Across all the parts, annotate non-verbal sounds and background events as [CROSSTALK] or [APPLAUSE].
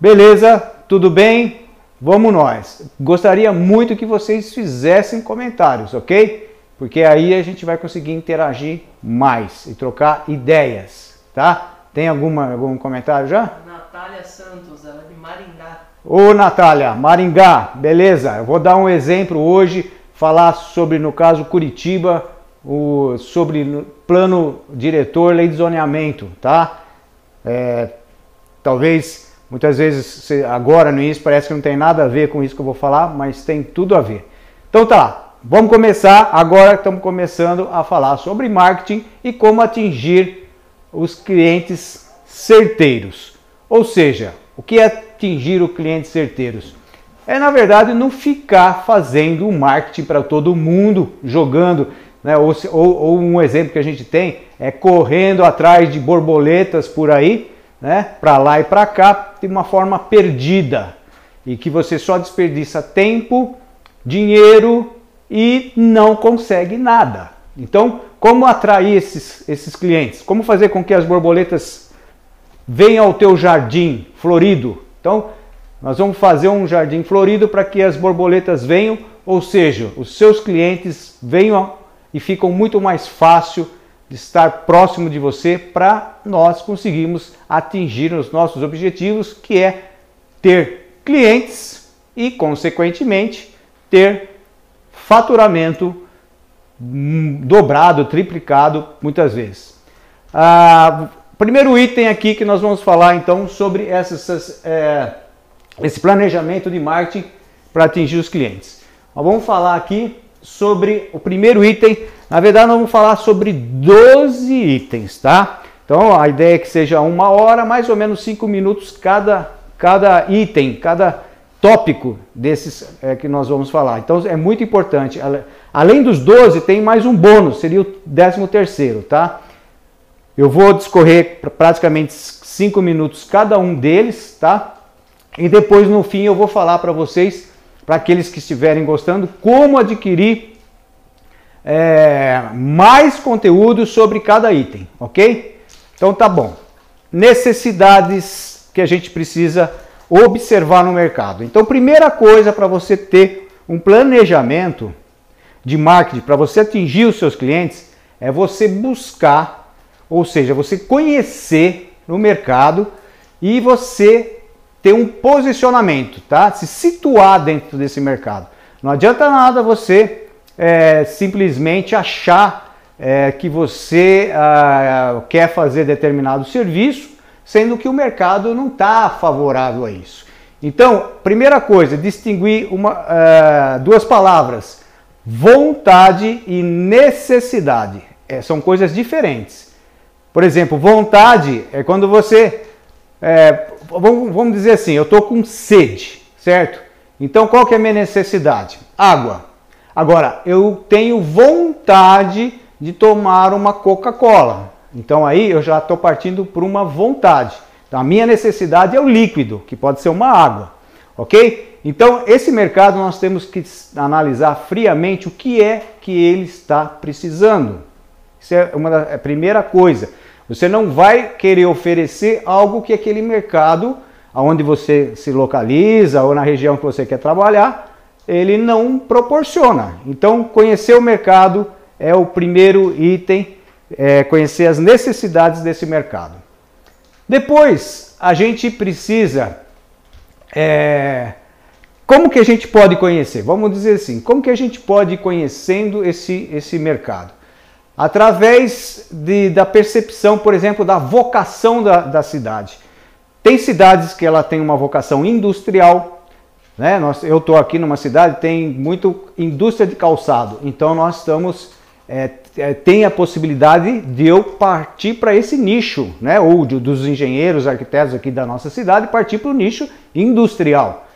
Beleza? Tudo bem? Vamos nós. Gostaria muito que vocês fizessem comentários, ok? Porque aí a gente vai conseguir interagir mais e trocar ideias, tá? Tem alguma, algum comentário já? Natália Santos, ela é de Maringá. Ô Natália, Maringá, beleza. Eu vou dar um exemplo hoje, falar sobre, no caso, Curitiba, o, sobre plano diretor, lei de zoneamento, tá? É, talvez, muitas vezes, agora no início parece que não tem nada a ver com isso que eu vou falar, mas tem tudo a ver. Então tá, vamos começar. Agora estamos começando a falar sobre marketing e como atingir os clientes certeiros. Ou seja, o que é atingir os clientes certeiros? É, na verdade, não ficar fazendo marketing para todo mundo, jogando, né? Ou, ou, ou, um exemplo que a gente tem é correndo atrás de borboletas por aí, né? para lá e para cá, de uma forma perdida. E que você só desperdiça tempo, dinheiro e não consegue nada. Então, como atrair esses, esses clientes? Como fazer com que as borboletas venham ao teu jardim florido? Então, nós vamos fazer um jardim florido para que as borboletas venham, ou seja, os seus clientes venham e ficam muito mais fácil de estar próximo de você para nós conseguirmos atingir os nossos objetivos, que é ter clientes e, consequentemente, ter faturamento dobrado, triplicado muitas vezes. Ah, primeiro item aqui que nós vamos falar então sobre essas, é, esse planejamento de marketing para atingir os clientes. Nós vamos falar aqui sobre o primeiro item. Na verdade, nós vamos falar sobre 12 itens, tá? Então a ideia é que seja uma hora, mais ou menos 5 minutos cada, cada item, cada tópico desses é, que nós vamos falar. Então é muito importante. Além dos 12, tem mais um bônus, seria o 13 terceiro, tá? Eu vou discorrer praticamente 5 minutos cada um deles, tá? E depois no fim eu vou falar para vocês, para aqueles que estiverem gostando, como adquirir é, mais conteúdo sobre cada item, ok? Então tá bom. Necessidades que a gente precisa observar no mercado. Então, primeira coisa para você ter um planejamento de marketing, para você atingir os seus clientes, é você buscar, ou seja, você conhecer no mercado e você ter um posicionamento, tá? Se situar dentro desse mercado. Não adianta nada você é, simplesmente achar é, que você ah, quer fazer determinado serviço sendo que o mercado não está favorável a isso. Então, primeira coisa, distinguir uma, uh, duas palavras: vontade e necessidade. É, são coisas diferentes. Por exemplo, vontade é quando você. É, vamos, vamos dizer assim, eu estou com sede, certo? Então, qual que é a minha necessidade? Água. Agora, eu tenho vontade de tomar uma Coca-Cola. Então aí eu já estou partindo por uma vontade. Então a minha necessidade é o líquido, que pode ser uma água, ok? Então esse mercado nós temos que analisar friamente o que é que ele está precisando. Isso é uma da, é primeira coisa. Você não vai querer oferecer algo que aquele mercado, aonde você se localiza ou na região que você quer trabalhar, ele não proporciona. Então conhecer o mercado é o primeiro item é, conhecer as necessidades desse mercado. Depois, a gente precisa. É, como que a gente pode conhecer? Vamos dizer assim, como que a gente pode ir conhecendo esse, esse mercado? Através de, da percepção, por exemplo, da vocação da, da cidade. Tem cidades que ela tem uma vocação industrial, né? Nós, eu estou aqui numa cidade tem muito indústria de calçado, então nós estamos é, é, tem a possibilidade de eu partir para esse nicho, né? ou de, dos engenheiros, arquitetos aqui da nossa cidade, partir para o nicho industrial.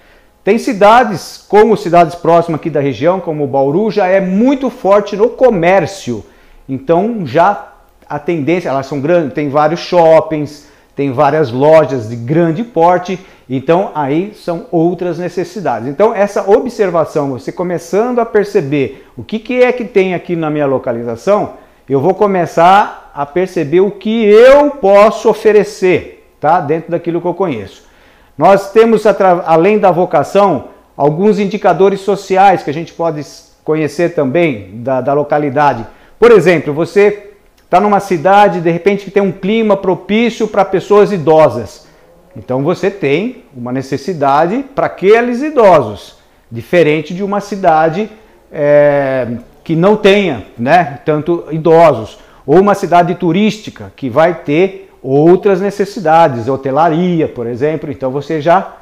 Tem cidades, como cidades próximas aqui da região, como Bauru, já é muito forte no comércio. Então já a tendência, elas são grandes, tem vários shoppings, tem várias lojas de grande porte, então aí são outras necessidades. Então essa observação, você começando a perceber o que, que é que tem aqui na minha localização, eu vou começar a perceber o que eu posso oferecer, tá? Dentro daquilo que eu conheço. Nós temos, além da vocação, alguns indicadores sociais que a gente pode conhecer também da, da localidade. Por exemplo, você está numa cidade, de repente, que tem um clima propício para pessoas idosas. Então você tem uma necessidade para aqueles idosos, diferente de uma cidade é, que não tenha né, tanto idosos, ou uma cidade turística que vai ter outras necessidades, hotelaria, por exemplo. Então você já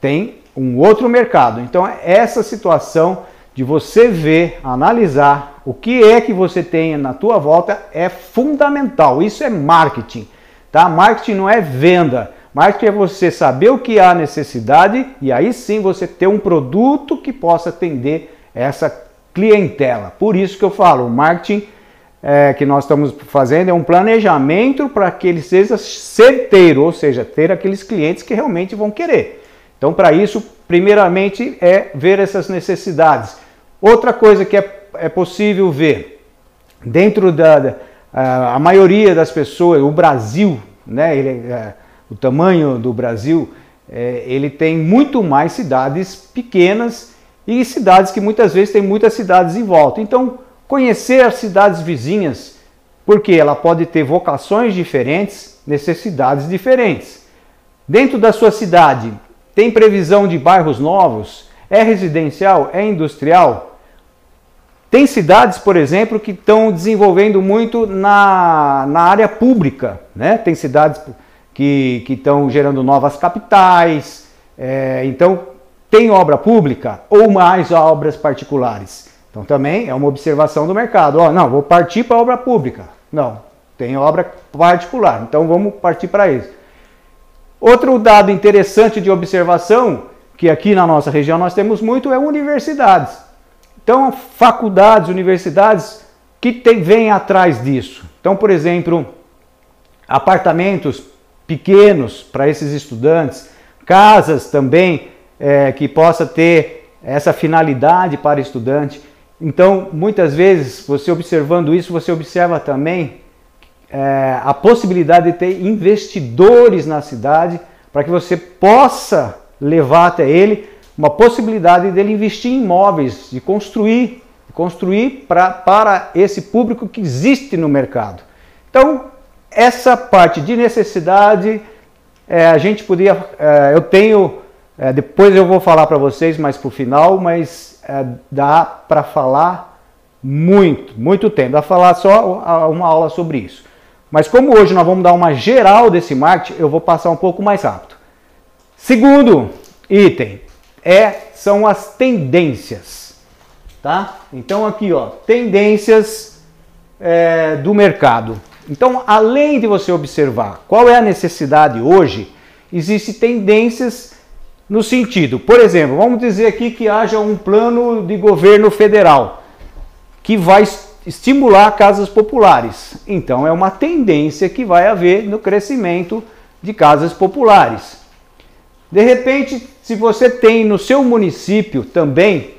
tem um outro mercado. Então essa situação de você ver, analisar o que é que você tem na tua volta é fundamental. Isso é marketing, tá? Marketing não é venda. Marketing é você saber o que há necessidade e aí sim você ter um produto que possa atender essa clientela. Por isso que eu falo, o marketing é, que nós estamos fazendo é um planejamento para que ele seja certeiro, ou seja, ter aqueles clientes que realmente vão querer. Então, para isso, primeiramente é ver essas necessidades. Outra coisa que é, é possível ver dentro da, da a, maioria das pessoas, o Brasil, né, ele, é, o tamanho do Brasil, é, ele tem muito mais cidades pequenas e cidades que muitas vezes tem muitas cidades em volta. Então, conhecer as cidades vizinhas, porque ela pode ter vocações diferentes, necessidades diferentes. Dentro da sua cidade, tem previsão de bairros novos? É residencial? É industrial? Tem cidades, por exemplo, que estão desenvolvendo muito na, na área pública. Né? Tem cidades que, estão gerando novas capitais. É, então, tem obra pública ou mais obras particulares? Então também é uma observação do mercado. Ó, não, vou partir para obra pública. Não, tem obra particular. Então vamos partir para isso. Outro dado interessante de observação, que aqui na nossa região nós temos muito, é universidades. Então, faculdades, universidades que tem, vêm atrás disso. Então, por exemplo, apartamentos pequenos para esses estudantes, casas também é, que possa ter essa finalidade para estudante. Então, muitas vezes, você observando isso, você observa também é, a possibilidade de ter investidores na cidade para que você possa levar até ele uma possibilidade dele investir em imóveis, de construir, construir pra, para esse público que existe no mercado. Então, essa parte de necessidade, é, a gente podia, é, eu tenho é, depois eu vou falar para vocês mais para o final, mas dá para falar muito, muito tempo. Dá para falar só uma aula sobre isso. Mas como hoje nós vamos dar uma geral desse marketing, eu vou passar um pouco mais rápido. Segundo item é são as tendências, tá? Então aqui ó, tendências é, do mercado. Então além de você observar qual é a necessidade hoje, existem tendências no sentido, por exemplo, vamos dizer aqui que haja um plano de governo federal que vai estimular casas populares. Então é uma tendência que vai haver no crescimento de casas populares. De repente, se você tem no seu município também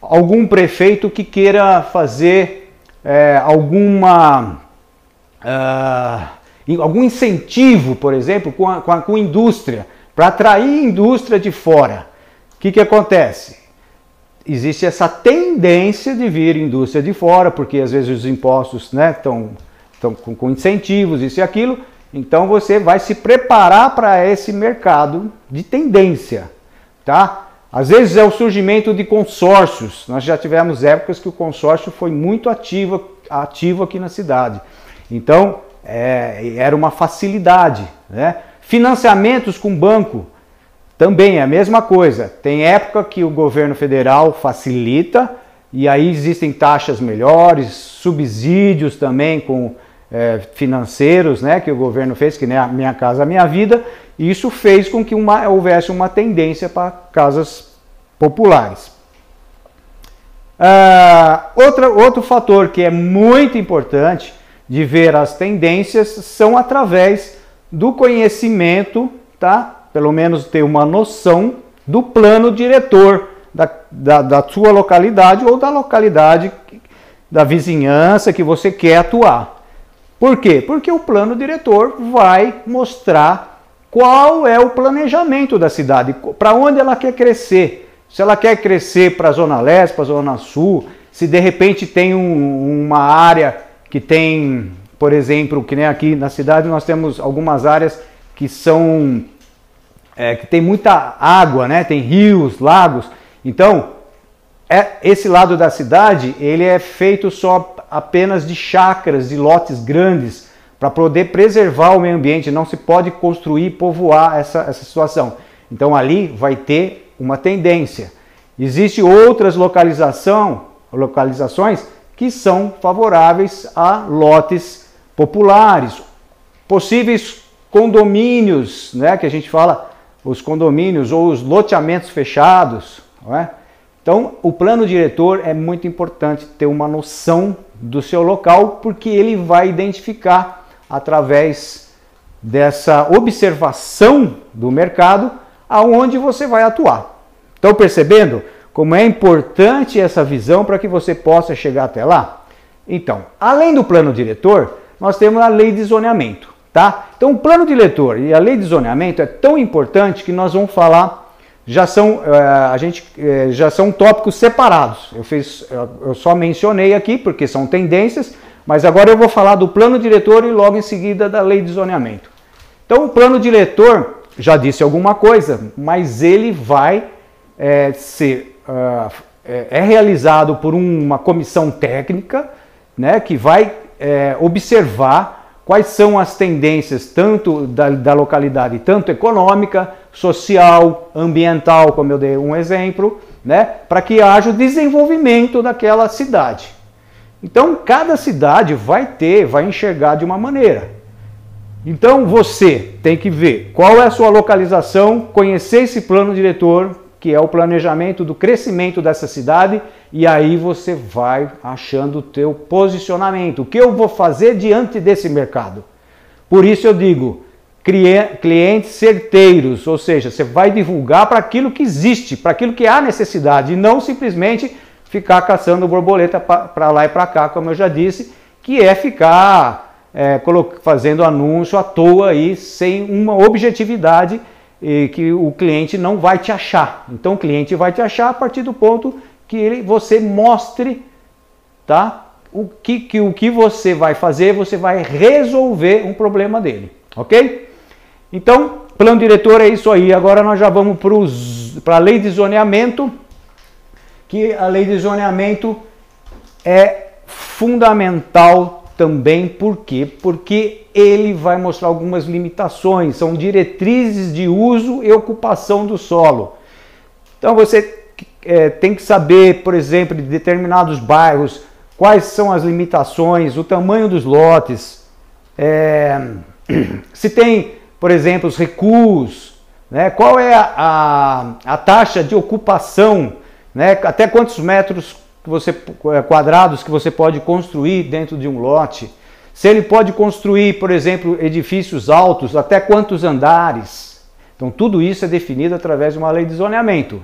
algum prefeito que queira fazer é, alguma uh, algum incentivo, por exemplo, com a, com a com indústria para atrair indústria de fora. O que, que acontece? Existe essa tendência de vir indústria de fora, porque às vezes os impostos estão né, estão com, com incentivos, isso e aquilo. Então você vai se preparar para esse mercado de tendência, tá? Às vezes é o surgimento de consórcios. Nós já tivemos épocas que o consórcio foi muito ativo, ativo aqui na cidade. Então é, era uma facilidade, né? Financiamentos com banco também é a mesma coisa. Tem época que o governo federal facilita e aí existem taxas melhores, subsídios também com é, financeiros, né, que o governo fez, que nem a Minha Casa Minha Vida, e isso fez com que uma, houvesse uma tendência para casas populares. Uh, outra, outro fator que é muito importante de ver as tendências são através do conhecimento, tá? Pelo menos ter uma noção do plano diretor da, da, da sua localidade ou da localidade da vizinhança que você quer atuar. Por quê? Porque o plano diretor vai mostrar qual é o planejamento da cidade, para onde ela quer crescer. Se ela quer crescer para a Zona Leste, para a Zona Sul, se de repente tem um, uma área que tem, por exemplo, que nem aqui na cidade nós temos algumas áreas que são é, que tem muita água, né? Tem rios, lagos. Então, é, esse lado da cidade ele é feito só apenas de chácaras, de lotes grandes, para poder preservar o meio ambiente. Não se pode construir, povoar essa, essa situação. Então ali vai ter uma tendência. Existem outras localização, localizações que são favoráveis a lotes populares, possíveis condomínios, né, que a gente fala, os condomínios ou os loteamentos fechados. Não é? Então, o plano diretor é muito importante ter uma noção do seu local, porque ele vai identificar através dessa observação do mercado aonde você vai atuar. Estão percebendo como é importante essa visão para que você possa chegar até lá? Então, além do plano diretor, nós temos a lei de zoneamento, tá? Então, o plano diretor e a lei de zoneamento é tão importante que nós vamos falar já são, eh, a gente, eh, já são tópicos separados. Eu, fiz, eu só mencionei aqui porque são tendências, mas agora eu vou falar do plano diretor e logo em seguida da lei de zoneamento. Então, o plano diretor já disse alguma coisa, mas ele vai é, ser uh, é, realizado por uma comissão técnica, né, que vai é, observar quais são as tendências tanto da, da localidade, tanto econômica, social, ambiental, como eu dei um exemplo, né, para que haja o desenvolvimento daquela cidade. Então, cada cidade vai ter, vai enxergar de uma maneira. Então, você tem que ver qual é a sua localização, conhecer esse plano diretor, que é o planejamento do crescimento dessa cidade, e aí você vai achando o teu posicionamento. O que eu vou fazer diante desse mercado? Por isso eu digo, clientes certeiros, ou seja, você vai divulgar para aquilo que existe, para aquilo que há necessidade, e não simplesmente ficar caçando borboleta para lá e para cá, como eu já disse, que é ficar é, fazendo anúncio à toa aí, sem uma objetividade e que o cliente não vai te achar. Então o cliente vai te achar a partir do ponto que ele, você mostre tá? o, que, que, o que você vai fazer, você vai resolver um problema dele. Ok? Então, plano diretor é isso aí. Agora nós já vamos para a lei de zoneamento, que a lei de zoneamento é fundamental também, por quê? Porque ele vai mostrar algumas limitações, são diretrizes de uso e ocupação do solo. Então você é, tem que saber, por exemplo, de determinados bairros, quais são as limitações, o tamanho dos lotes, é, [CLEARS THROAT] se tem, por exemplo, os recuos, né, qual é a, a, a taxa de ocupação, né, até quantos metros que você, é, quadrados que você pode construir dentro de um lote, se ele pode construir, por exemplo, edifícios altos, até quantos andares. Então, tudo isso é definido através de uma lei de zoneamento.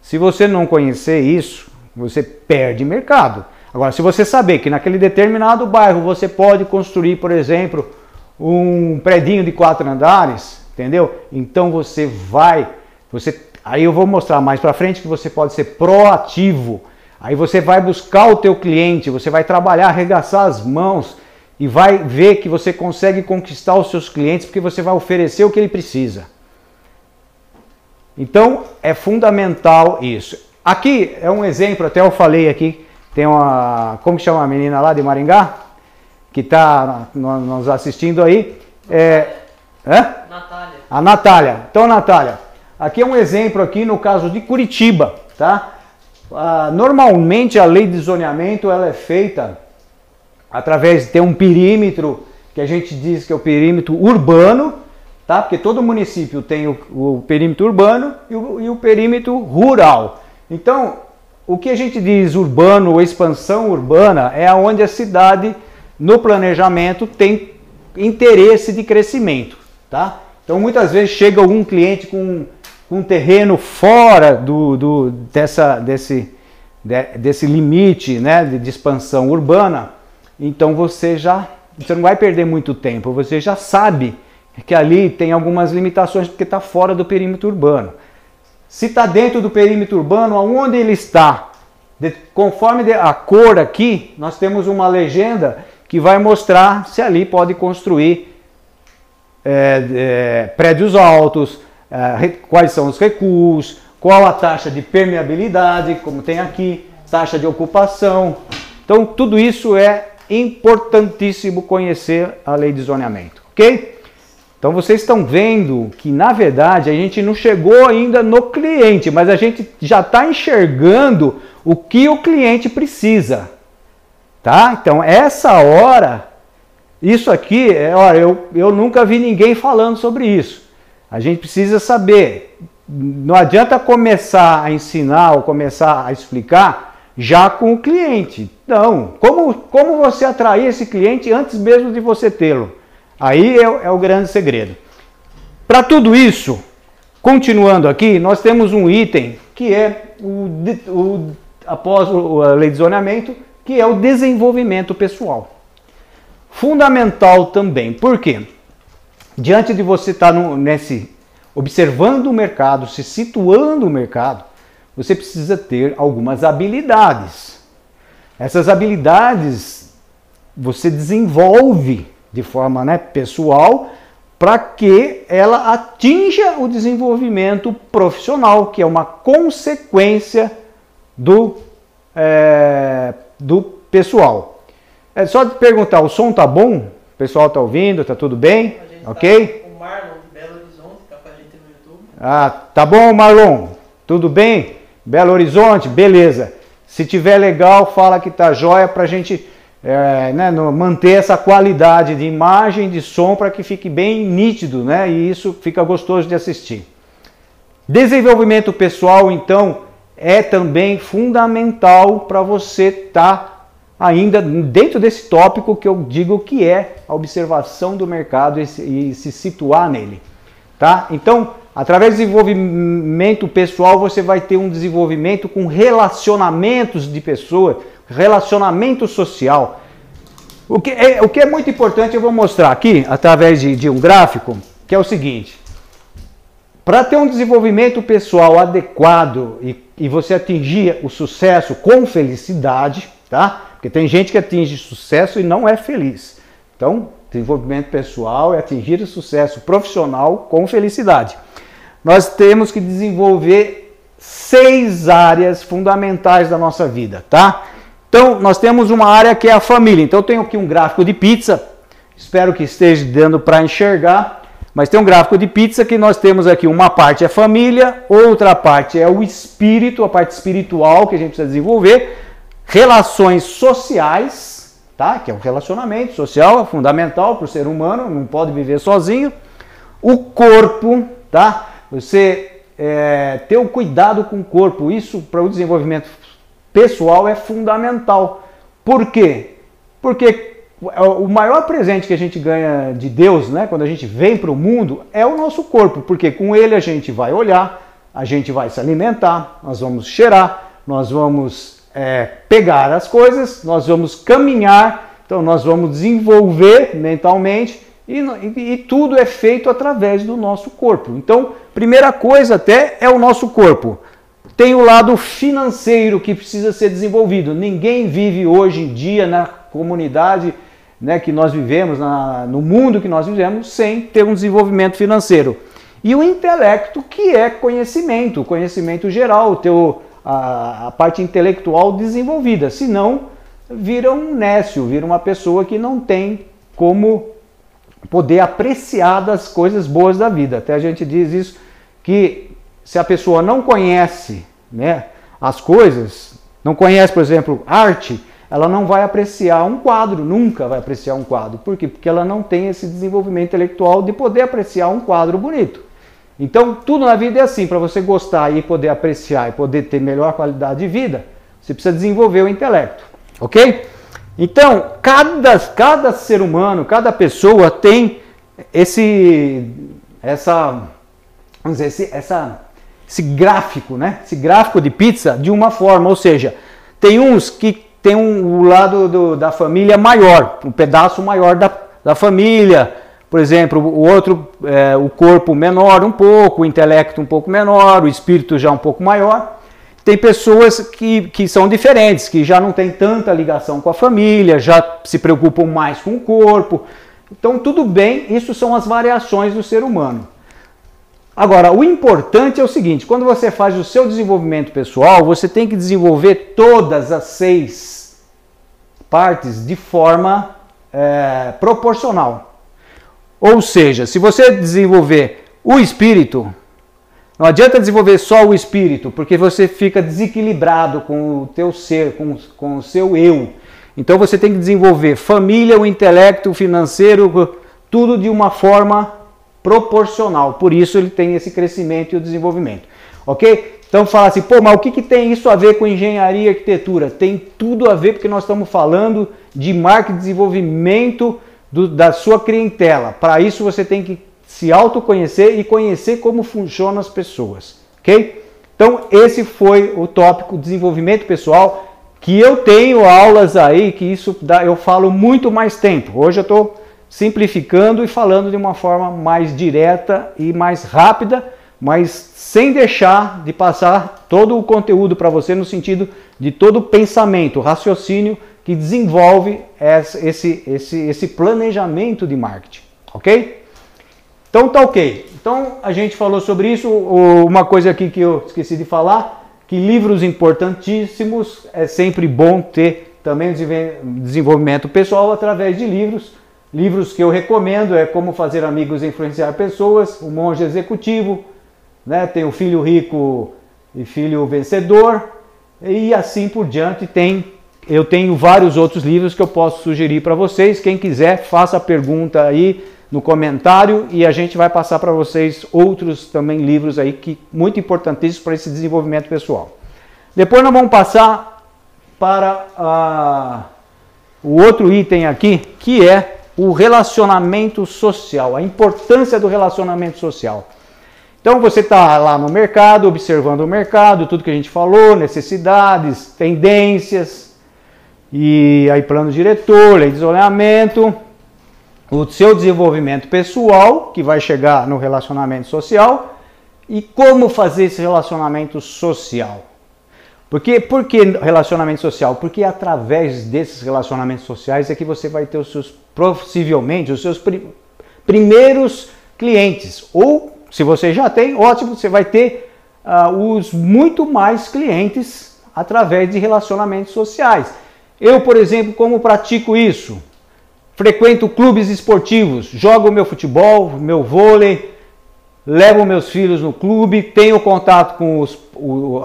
Se você não conhecer isso, você perde mercado. Agora, se você saber que naquele determinado bairro você pode construir, por exemplo, um predinho de quatro andares, entendeu? Então você vai, você, aí eu vou mostrar mais para frente que você pode ser proativo. Aí você vai buscar o teu cliente, você vai trabalhar, arregaçar as mãos e vai ver que você consegue conquistar os seus clientes porque você vai oferecer o que ele precisa. Então é fundamental isso. Aqui é um exemplo, até eu falei aqui, tem uma, como que chama a menina lá de Maringá? Que está nos assistindo aí. É, é? Natália. A Natália. Então, Natália, aqui é um exemplo aqui no caso de Curitiba, tá? Ah, normalmente a lei de zoneamento ela é feita através de ter um perímetro que a gente diz que é o perímetro urbano, tá? Porque todo município tem o, o perímetro urbano e o, e o, perímetro rural. Então, o que a gente diz urbano ou expansão urbana é onde a cidade, no planejamento, tem interesse de crescimento, tá? Então, muitas vezes chega algum cliente com um terreno fora do, do, dessa, desse, de, desse limite né, de, de expansão urbana, então você já você não vai perder muito tempo, você já sabe que ali tem algumas limitações porque está fora do perímetro urbano. Se está dentro do perímetro urbano, aonde ele está, de, conforme a cor aqui, nós temos uma legenda que vai mostrar se ali pode construir é, é, prédios altos, quais são os recuos, qual a taxa de permeabilidade, como tem aqui, taxa de ocupação. Então, tudo isso é importantíssimo conhecer a lei de zoneamento, ok? Então vocês estão vendo que na verdade a gente não chegou ainda no cliente, mas a gente já está enxergando o que o cliente precisa, tá? Então essa hora, isso aqui, é, olha, eu, eu nunca vi ninguém falando sobre isso. A gente precisa saber. Não adianta começar a ensinar ou começar a explicar já com o cliente. Não. Como, como você atrair esse cliente antes mesmo de você tê-lo? Aí é, é o grande segredo. Para tudo isso, continuando aqui, nós temos um item que é o, o após a lei de zoneamento, que é o desenvolvimento pessoal. Fundamental também. Por quê? Diante de você estar tá nesse observando o mercado, se situando no mercado, você precisa ter algumas habilidades. Essas habilidades você desenvolve de forma né, pessoal para que ela atinja o desenvolvimento profissional, que é uma consequência do, é, do pessoal. É só de perguntar, o som tá bom? O pessoal tá ouvindo? Tá tudo bem? Ok? Tá, o Marlon de Belo Horizonte tá com a gente no YouTube. Ah, tá bom, Marlon? Tudo bem? Belo Horizonte? Beleza. Se tiver legal, fala que tá jóia para a gente é, né, no, manter essa qualidade de imagem, de som, para que fique bem nítido, né? E isso fica gostoso de assistir. Desenvolvimento pessoal, então, é também fundamental para você estar tá ainda dentro desse tópico que eu digo que é a observação do mercado e se, e se situar nele, tá? Então, através do desenvolvimento pessoal, você vai ter um desenvolvimento com relacionamentos de pessoas, relacionamento social. O que, é, o que é muito importante, eu vou mostrar aqui, através de, de um gráfico, que é o seguinte. Para ter um desenvolvimento pessoal adequado e, e você atingir o sucesso com felicidade, tá? Porque tem gente que atinge sucesso e não é feliz. Então, desenvolvimento pessoal é atingir o sucesso profissional com felicidade. Nós temos que desenvolver seis áreas fundamentais da nossa vida, tá? Então, nós temos uma área que é a família. Então, eu tenho aqui um gráfico de pizza. Espero que esteja dando para enxergar. Mas tem um gráfico de pizza que nós temos aqui uma parte é família, outra parte é o espírito, a parte espiritual que a gente precisa desenvolver, relações sociais, tá? Que é um relacionamento social, é fundamental para o ser humano, não pode viver sozinho. O corpo, tá? Você é, ter o um cuidado com o corpo, isso para o desenvolvimento pessoal é fundamental. Por quê? Porque o maior presente que a gente ganha de Deus, né, quando a gente vem para o mundo, é o nosso corpo, porque com ele a gente vai olhar, a gente vai se alimentar, nós vamos cheirar, nós vamos é, pegar as coisas, nós vamos caminhar, então nós vamos desenvolver mentalmente e, e, e tudo é feito através do nosso corpo. Então, primeira coisa até é o nosso corpo. Tem o lado financeiro que precisa ser desenvolvido. Ninguém vive hoje em dia na comunidade né, que nós vivemos, na, no mundo que nós vivemos, sem ter um desenvolvimento financeiro. E o intelecto, que é conhecimento, conhecimento geral, teu, a, a parte intelectual desenvolvida. Senão, vira um nécio, vira uma pessoa que não tem como poder apreciar das coisas boas da vida. Até a gente diz isso, que se a pessoa não conhece né, as coisas, não conhece, por exemplo, arte, ela não vai apreciar um quadro, nunca vai apreciar um quadro. Por quê? Porque ela não tem esse desenvolvimento intelectual de poder apreciar um quadro bonito. Então, tudo na vida é assim, para você gostar e poder apreciar e poder ter melhor qualidade de vida, você precisa desenvolver o intelecto, ok? Então, cada, cada ser humano, cada pessoa tem esse, essa, vamos dizer, esse, essa esse gráfico, né? Esse gráfico de pizza de uma forma, ou seja, tem uns que tem um, o lado do, da família maior, um pedaço maior da, da família, por exemplo, o outro, é, o corpo menor um pouco, o intelecto um pouco menor, o espírito já um pouco maior. Tem pessoas que, que são diferentes, que já não têm tanta ligação com a família, já se preocupam mais com o corpo. Então, tudo bem, isso são as variações do ser humano. Agora, o importante é o seguinte: quando você faz o seu desenvolvimento pessoal, você tem que desenvolver todas as seis partes de forma é, proporcional. Ou seja, se você desenvolver o espírito, não adianta desenvolver só o espírito, porque você fica desequilibrado com o teu ser, com, com o seu eu. Então você tem que desenvolver família, o intelecto, o financeiro, tudo de uma forma proporcional. Por isso ele tem esse crescimento e o desenvolvimento. Ok? Então fala assim, pô, mas o que, que tem isso a ver com engenharia e arquitetura? Tem tudo a ver porque nós estamos falando de marketing desenvolvimento do, da sua clientela. Para isso você tem que se autoconhecer e conhecer como funcionam as pessoas, ok? Então esse foi o tópico desenvolvimento pessoal que eu tenho aulas aí que isso dá, eu falo muito mais tempo. Hoje eu estou simplificando e falando de uma forma mais direta e mais rápida, mas sem deixar de passar todo o conteúdo para você no sentido de todo o pensamento, raciocínio que desenvolve esse, esse, esse planejamento de marketing, ok? Então tá ok. Então a gente falou sobre isso. Uma coisa aqui que eu esqueci de falar, que livros importantíssimos é sempre bom ter também desenvolvimento pessoal através de livros. Livros que eu recomendo é Como Fazer Amigos e Influenciar Pessoas, O Monge Executivo, né? tem o Filho Rico e Filho Vencedor, e assim por diante tem eu tenho vários outros livros que eu posso sugerir para vocês. Quem quiser, faça a pergunta aí no comentário e a gente vai passar para vocês outros também livros aí que muito importantíssimos para esse desenvolvimento pessoal. Depois nós vamos passar para uh, o outro item aqui, que é o relacionamento social, a importância do relacionamento social. Então você está lá no mercado, observando o mercado, tudo que a gente falou, necessidades, tendências, e aí plano diretor, lei de isolamento, o seu desenvolvimento pessoal, que vai chegar no relacionamento social, e como fazer esse relacionamento social. Porque, por que relacionamento social? Porque através desses relacionamentos sociais é que você vai ter os seus, possivelmente, os seus pri primeiros clientes. Ou, se você já tem, ótimo, você vai ter uh, os muito mais clientes através de relacionamentos sociais. Eu, por exemplo, como pratico isso? Frequento clubes esportivos, jogo meu futebol, meu vôlei, levo meus filhos no clube, tenho contato com os,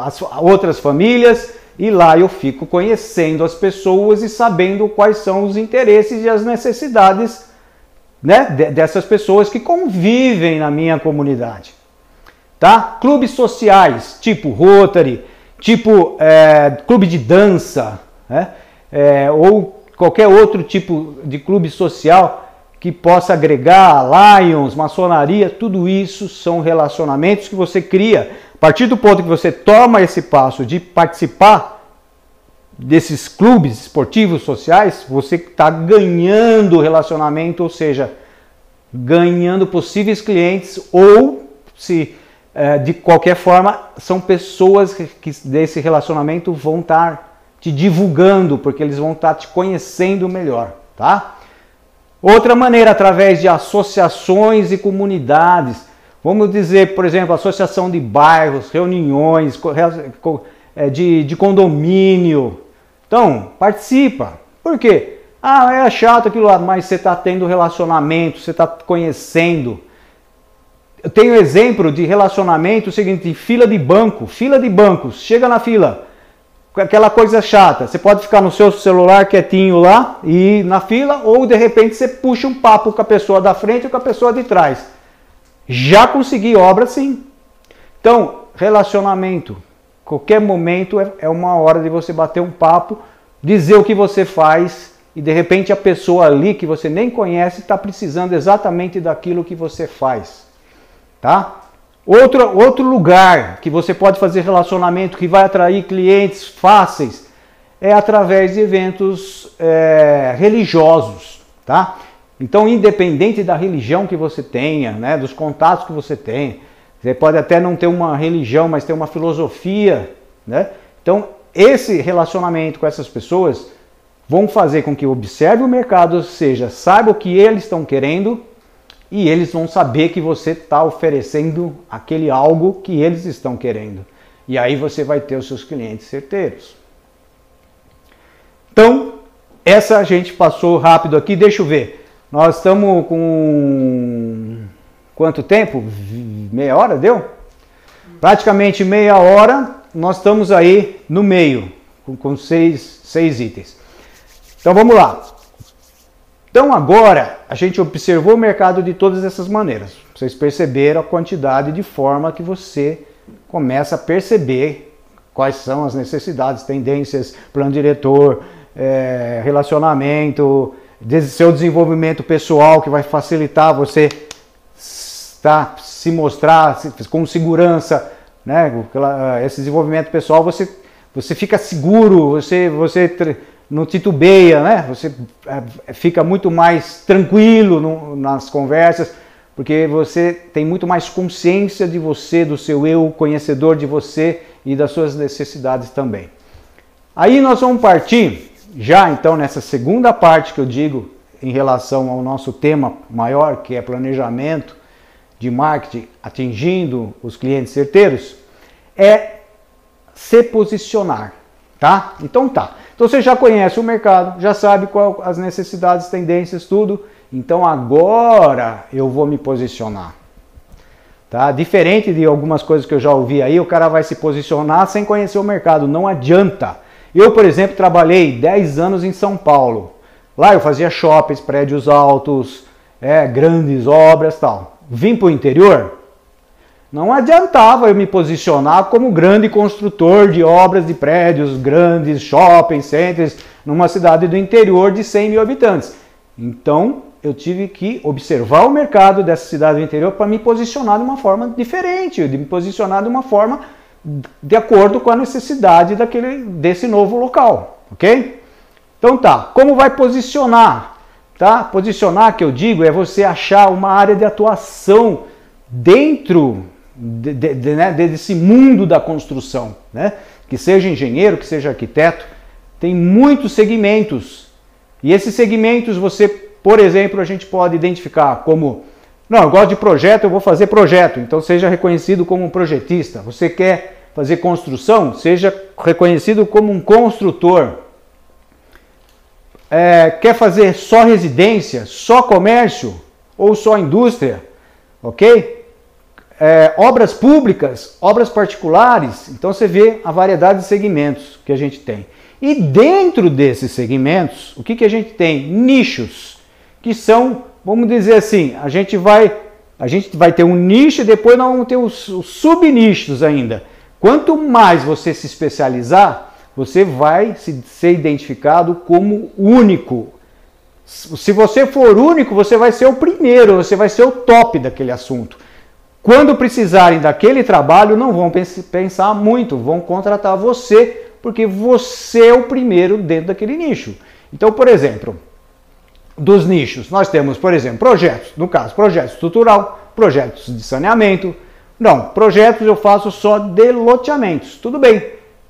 as outras famílias e lá eu fico conhecendo as pessoas e sabendo quais são os interesses e as necessidades né, dessas pessoas que convivem na minha comunidade. Tá? Clubes sociais, tipo Rotary, tipo é, clube de dança, né? É, ou qualquer outro tipo de clube social que possa agregar Lions, maçonaria, tudo isso são relacionamentos que você cria. A partir do ponto que você toma esse passo de participar desses clubes esportivos sociais, você está ganhando relacionamento, ou seja, ganhando possíveis clientes ou se é, de qualquer forma são pessoas que desse relacionamento vão estar te divulgando, porque eles vão estar te conhecendo melhor, tá? Outra maneira, através de associações e comunidades. Vamos dizer, por exemplo, associação de bairros, reuniões é, de, de condomínio. Então, participa. Por quê? Ah, é chato aquilo lá, mas você está tendo relacionamento, você está conhecendo. Eu tenho exemplo de relacionamento, seguinte, fila de banco, fila de bancos, chega na fila, aquela coisa chata. Você pode ficar no seu celular quietinho lá e na fila, ou de repente você puxa um papo com a pessoa da frente ou com a pessoa de trás. Já consegui obra sim. Então, relacionamento. Qualquer momento é, é uma hora de você bater um papo, dizer o que você faz e de repente a pessoa ali que você nem conhece está precisando exatamente daquilo que você faz. Tá? Outro, outro lugar que você pode fazer relacionamento que vai atrair clientes fáceis é através de eventos é, religiosos, tá? Então, independente da religião que você tenha, né, dos contatos que você tem, você pode até não ter uma religião, mas ter uma filosofia, né? Então, esse relacionamento com essas pessoas vão fazer com que observe o mercado, ou seja, saiba o que eles estão querendo e eles vão saber que você está oferecendo aquele algo que eles estão querendo. E aí você vai ter os seus clientes certeiros. Então, essa a gente passou rápido aqui, deixa eu ver. Nós estamos com quanto tempo? Meia hora deu? Praticamente meia hora, nós estamos aí no meio, com, seis, seis itens. Então vamos lá. Então agora a gente observou o mercado de todas essas maneiras. Vocês perceberam a quantidade de forma que você começa a perceber quais são as necessidades, tendências, plano diretor, é, relacionamento, seu desenvolvimento pessoal que vai facilitar você tá, se mostrar com segurança, né? Esse desenvolvimento pessoal você você fica seguro, você você não titubeia, né? Você é, fica muito mais tranquilo no, nas conversas, porque você tem muito mais consciência de você, do seu eu, conhecedor de você e das suas necessidades também. Aí nós vamos partir já então nessa segunda parte que eu digo em relação ao nosso tema maior, que é planejamento de marketing atingindo os clientes certeiros, é se posicionar, tá? Então tá. Então você já conhece o mercado, já sabe qual as necessidades, tendências, tudo. Então agora eu vou me posicionar. Tá? Diferente de algumas coisas que eu já ouvi aí, o cara vai se posicionar sem conhecer o mercado, não adianta. Eu, por exemplo, trabalhei 10 anos em São Paulo. Lá eu fazia shoppings, prédios altos, é, grandes obras tal. Vim para o interior, não adiantava eu me posicionar como grande construtor de obras de prédios, grandes shopping centers, numa cidade do interior de 100 mil habitantes. Então eu tive que observar o mercado dessa cidade do interior para me posicionar de uma forma diferente, de me posicionar de uma forma de acordo com a necessidade daquele, desse novo local, ok? Então tá, como vai posicionar? Tá? Posicionar que eu digo é você achar uma área de atuação dentro de, de, de, né, desse mundo da construção, né? que seja engenheiro, que seja arquiteto, tem muitos segmentos. E esses segmentos você, por exemplo, a gente pode identificar como, não, eu gosto de projeto, eu vou fazer projeto, então seja reconhecido como um projetista. Você quer fazer construção, seja reconhecido como um construtor. É, quer fazer só residência, só comércio ou só indústria, ok? É, obras públicas, obras particulares. Então você vê a variedade de segmentos que a gente tem. E dentro desses segmentos, o que, que a gente tem? Nichos, que são, vamos dizer assim, a gente vai, a gente vai ter um nicho e depois nós vamos ter os, os subnichos ainda. Quanto mais você se especializar, você vai se, ser identificado como único. Se você for único, você vai ser o primeiro, você vai ser o top daquele assunto. Quando precisarem daquele trabalho, não vão pensar muito, vão contratar você, porque você é o primeiro dentro daquele nicho. Então, por exemplo, dos nichos, nós temos, por exemplo, projetos, no caso, projeto estrutural, projetos de saneamento. Não, projetos eu faço só de loteamentos. Tudo bem.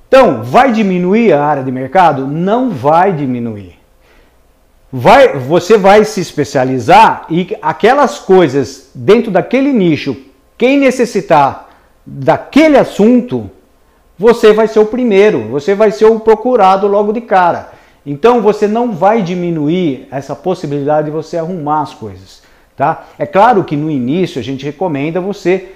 Então, vai diminuir a área de mercado? Não vai diminuir. Vai, você vai se especializar e aquelas coisas dentro daquele nicho quem necessitar daquele assunto, você vai ser o primeiro, você vai ser o procurado logo de cara. Então você não vai diminuir essa possibilidade de você arrumar as coisas, tá? É claro que no início a gente recomenda você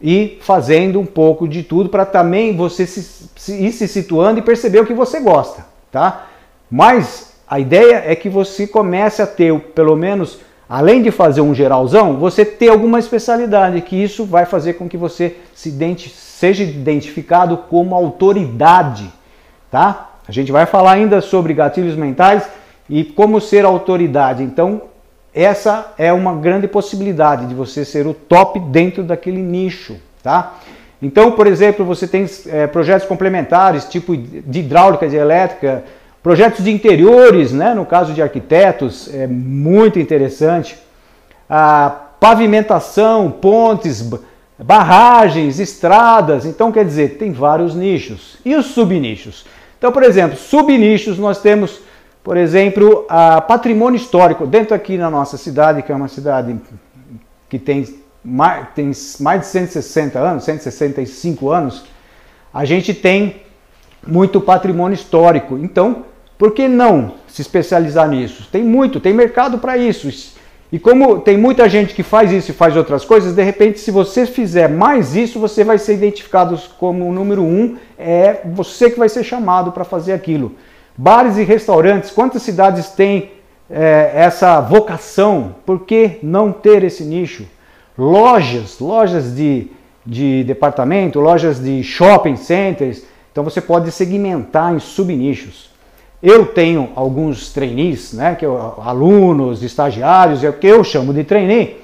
ir fazendo um pouco de tudo para também você se, se, ir se situando e perceber o que você gosta, tá? Mas a ideia é que você comece a ter pelo menos além de fazer um geralzão, você ter alguma especialidade, que isso vai fazer com que você se identi seja identificado como autoridade, tá? A gente vai falar ainda sobre gatilhos mentais e como ser autoridade. Então, essa é uma grande possibilidade de você ser o top dentro daquele nicho, tá? Então, por exemplo, você tem é, projetos complementares, tipo de hidráulica, de elétrica, Projetos de interiores, né? no caso de arquitetos, é muito interessante. A pavimentação, pontes, barragens, estradas. Então, quer dizer, tem vários nichos. E os subnichos? Então, por exemplo, subnichos nós temos, por exemplo, a patrimônio histórico. Dentro aqui na nossa cidade, que é uma cidade que tem mais, tem mais de 160 anos, 165 anos, a gente tem muito patrimônio histórico. Então, por que não se especializar nisso? Tem muito, tem mercado para isso. E como tem muita gente que faz isso e faz outras coisas, de repente, se você fizer mais isso, você vai ser identificado como o número um, é você que vai ser chamado para fazer aquilo. Bares e restaurantes, quantas cidades têm é, essa vocação? Por que não ter esse nicho? Lojas, lojas de, de departamento, lojas de shopping centers, então você pode segmentar em subnichos. Eu tenho alguns trainees, né, que eu, alunos, estagiários, é o que eu chamo de trainee,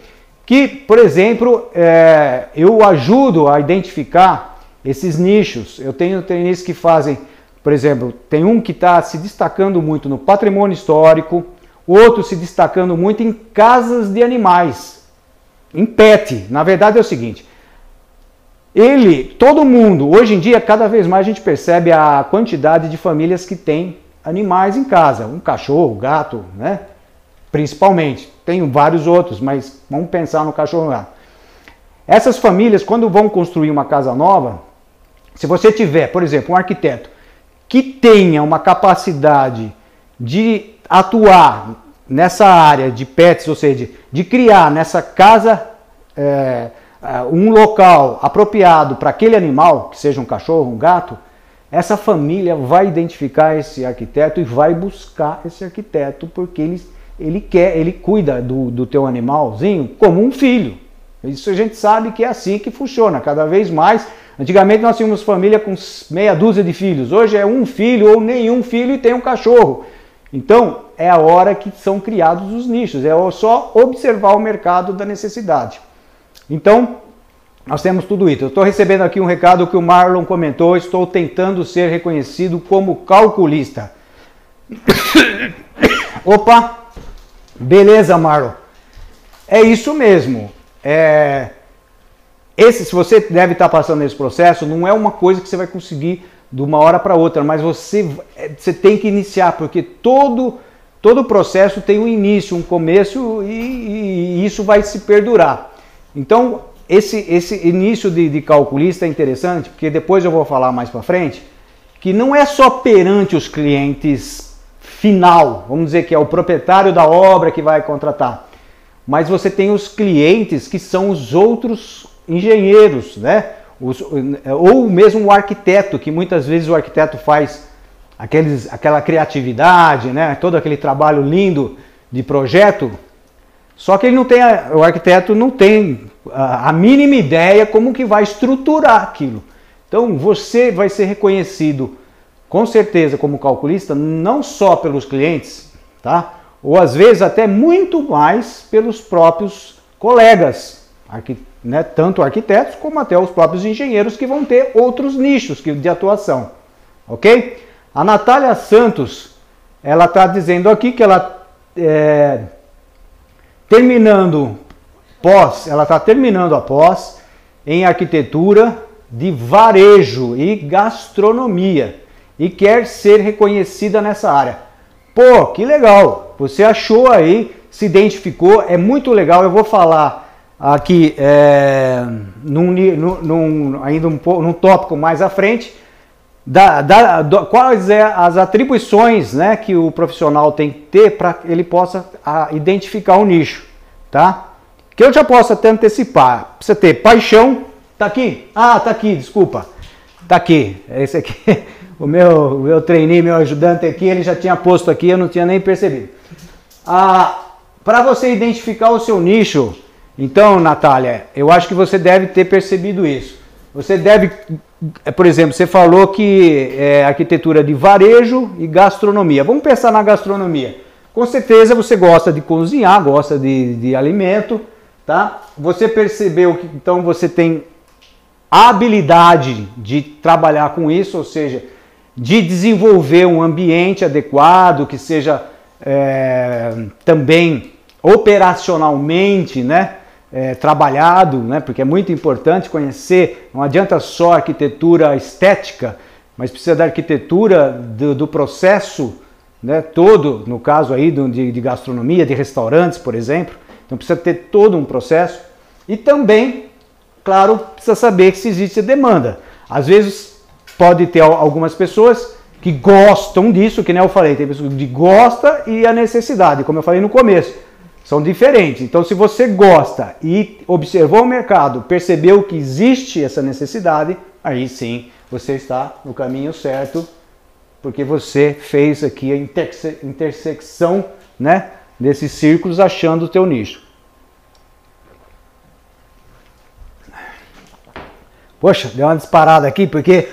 que, por exemplo, é, eu ajudo a identificar esses nichos. Eu tenho trainees que fazem, por exemplo, tem um que está se destacando muito no patrimônio histórico, outro se destacando muito em casas de animais, em pet. Na verdade é o seguinte, ele, todo mundo, hoje em dia, cada vez mais a gente percebe a quantidade de famílias que tem animais em casa, um cachorro, gato, né? Principalmente. Tem vários outros, mas vamos pensar no cachorro gato. Essas famílias, quando vão construir uma casa nova, se você tiver, por exemplo, um arquiteto que tenha uma capacidade de atuar nessa área de pets, ou seja, de criar nessa casa é, um local apropriado para aquele animal, que seja um cachorro, um gato, essa família vai identificar esse arquiteto e vai buscar esse arquiteto porque ele, ele quer, ele cuida do, do teu animalzinho como um filho. Isso a gente sabe que é assim que funciona, cada vez mais. Antigamente nós tínhamos família com meia dúzia de filhos, hoje é um filho ou nenhum filho e tem um cachorro. Então é a hora que são criados os nichos, é só observar o mercado da necessidade. Então, nós temos tudo isso. Eu estou recebendo aqui um recado que o Marlon comentou. Estou tentando ser reconhecido como calculista. [COUGHS] Opa! Beleza, Marlon. É isso mesmo. É... Esse, se você deve estar passando nesse processo, não é uma coisa que você vai conseguir de uma hora para outra, mas você, é, você tem que iniciar, porque todo, todo processo tem um início, um começo e, e isso vai se perdurar. Então, esse, esse início de, de calculista é interessante, porque depois eu vou falar mais para frente, que não é só perante os clientes final, vamos dizer que é o proprietário da obra que vai contratar, mas você tem os clientes que são os outros engenheiros, né? Os, ou mesmo o arquiteto, que muitas vezes o arquiteto faz aqueles, aquela criatividade, né? todo aquele trabalho lindo de projeto, só que ele não tem, o arquiteto não tem a mínima ideia como que vai estruturar aquilo. Então você vai ser reconhecido com certeza como calculista não só pelos clientes, tá? Ou às vezes até muito mais pelos próprios colegas, né? tanto arquitetos como até os próprios engenheiros que vão ter outros nichos de atuação, ok? A Natália Santos, ela está dizendo aqui que ela é, terminando pós, ela está terminando a pós em arquitetura de varejo e gastronomia e quer ser reconhecida nessa área. Pô, que legal! Você achou aí, se identificou, é muito legal. Eu vou falar aqui é, num, num, ainda um, num tópico mais à frente da, da, quais é as atribuições né, que o profissional tem que ter para ele possa a, identificar o nicho, tá? Que eu já posso até antecipar. Precisa ter paixão. Tá aqui? Ah, tá aqui, desculpa. Tá aqui. Esse aqui, [LAUGHS] o meu, o meu trainee, meu ajudante aqui, ele já tinha posto aqui, eu não tinha nem percebido. Ah, Para você identificar o seu nicho, então, Natália, eu acho que você deve ter percebido isso. Você deve, por exemplo, você falou que é arquitetura de varejo e gastronomia. Vamos pensar na gastronomia. Com certeza você gosta de cozinhar, gosta de, de alimento tá? Você percebeu que então você tem a habilidade de trabalhar com isso, ou seja, de desenvolver um ambiente adequado, que seja é, também operacionalmente né, é, trabalhado, né, porque é muito importante conhecer, não adianta só arquitetura estética, mas precisa da arquitetura do, do processo né, todo, no caso aí do, de, de gastronomia, de restaurantes, por exemplo. Então precisa ter todo um processo. E também, claro, precisa saber se existe demanda. Às vezes pode ter algumas pessoas que gostam disso, que nem eu falei, tem pessoas que gostam e a necessidade, como eu falei no começo, são diferentes. Então, se você gosta e observou o mercado, percebeu que existe essa necessidade, aí sim você está no caminho certo, porque você fez aqui a interse intersecção né, desses círculos achando o teu nicho. Poxa, deu uma disparada aqui, porque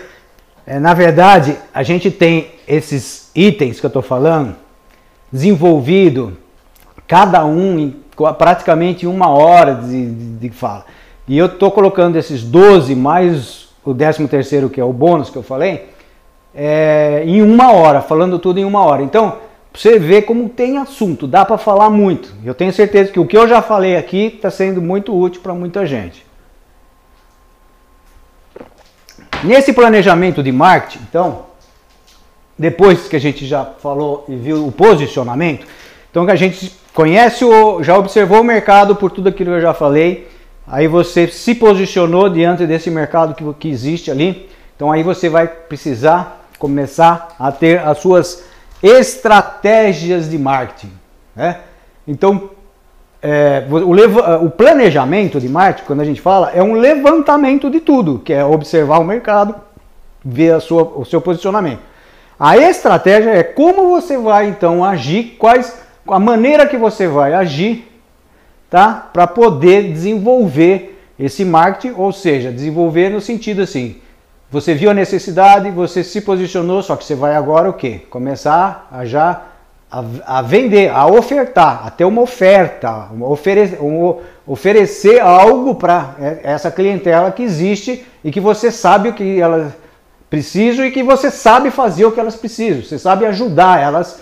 é, na verdade a gente tem esses itens que eu estou falando desenvolvido, cada um em praticamente uma hora de, de, de fala. E eu estou colocando esses 12 mais o 13 terceiro que é o bônus que eu falei, é, em uma hora, falando tudo em uma hora. Então, você vê como tem assunto, dá para falar muito. Eu tenho certeza que o que eu já falei aqui está sendo muito útil para muita gente. Nesse planejamento de marketing, então, depois que a gente já falou e viu o posicionamento, então que a gente conhece o, já observou o mercado por tudo aquilo que eu já falei, aí você se posicionou diante desse mercado que, que existe ali, então aí você vai precisar começar a ter as suas estratégias de marketing. Né? Então, é, o, o, planejamento de marketing, quando a gente fala, é um levantamento de tudo, que é observar o mercado, ver a sua, o seu posicionamento. A estratégia é como você vai então agir, quais a maneira que você vai agir, tá? Para poder desenvolver esse marketing, ou seja, desenvolver no sentido assim, você viu a necessidade, você se posicionou, só que você vai agora o quê? Começar a já a, a vender, a ofertar, a ter uma oferta, uma ofere, um, oferecer algo para essa clientela que existe e que você sabe o que elas precisam e que você sabe fazer o que elas precisam, você sabe ajudar elas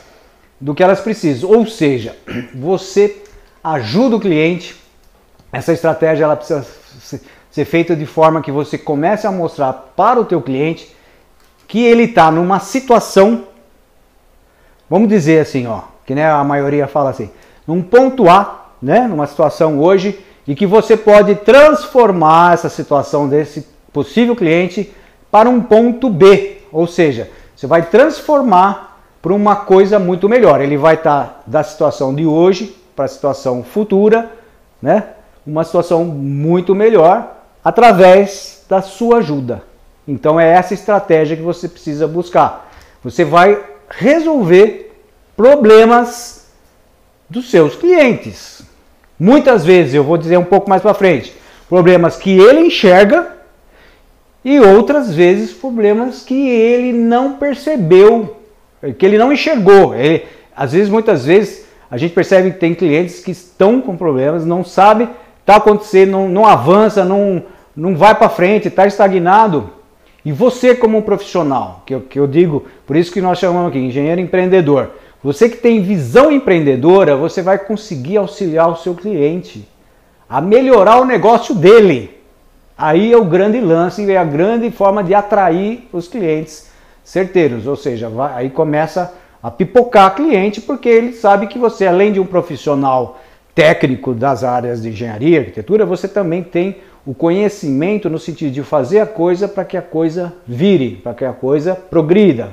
do que elas precisam. Ou seja, [CLEARS THROAT] você ajuda o cliente, essa estratégia ela precisa ser feita de forma que você comece a mostrar para o teu cliente que ele está numa situação, vamos dizer assim, ó, que né, a maioria fala assim, num ponto A, né, numa situação hoje, e que você pode transformar essa situação desse possível cliente para um ponto B, ou seja, você vai transformar para uma coisa muito melhor. Ele vai estar tá da situação de hoje para a situação futura, né? Uma situação muito melhor através da sua ajuda. Então é essa estratégia que você precisa buscar. Você vai resolver problemas dos seus clientes. Muitas vezes, eu vou dizer um pouco mais para frente, problemas que ele enxerga e outras vezes problemas que ele não percebeu, que ele não enxergou. Ele, às vezes, muitas vezes, a gente percebe que tem clientes que estão com problemas, não sabe, está acontecendo, não, não avança, não, não vai para frente, está estagnado. E você como um profissional, que eu, que eu digo, por isso que nós chamamos aqui, engenheiro empreendedor, você que tem visão empreendedora, você vai conseguir auxiliar o seu cliente a melhorar o negócio dele. Aí é o grande lance e é a grande forma de atrair os clientes certeiros, ou seja, vai, aí começa a pipocar cliente porque ele sabe que você, além de um profissional técnico das áreas de engenharia, arquitetura, você também tem o conhecimento no sentido de fazer a coisa para que a coisa vire, para que a coisa progrida.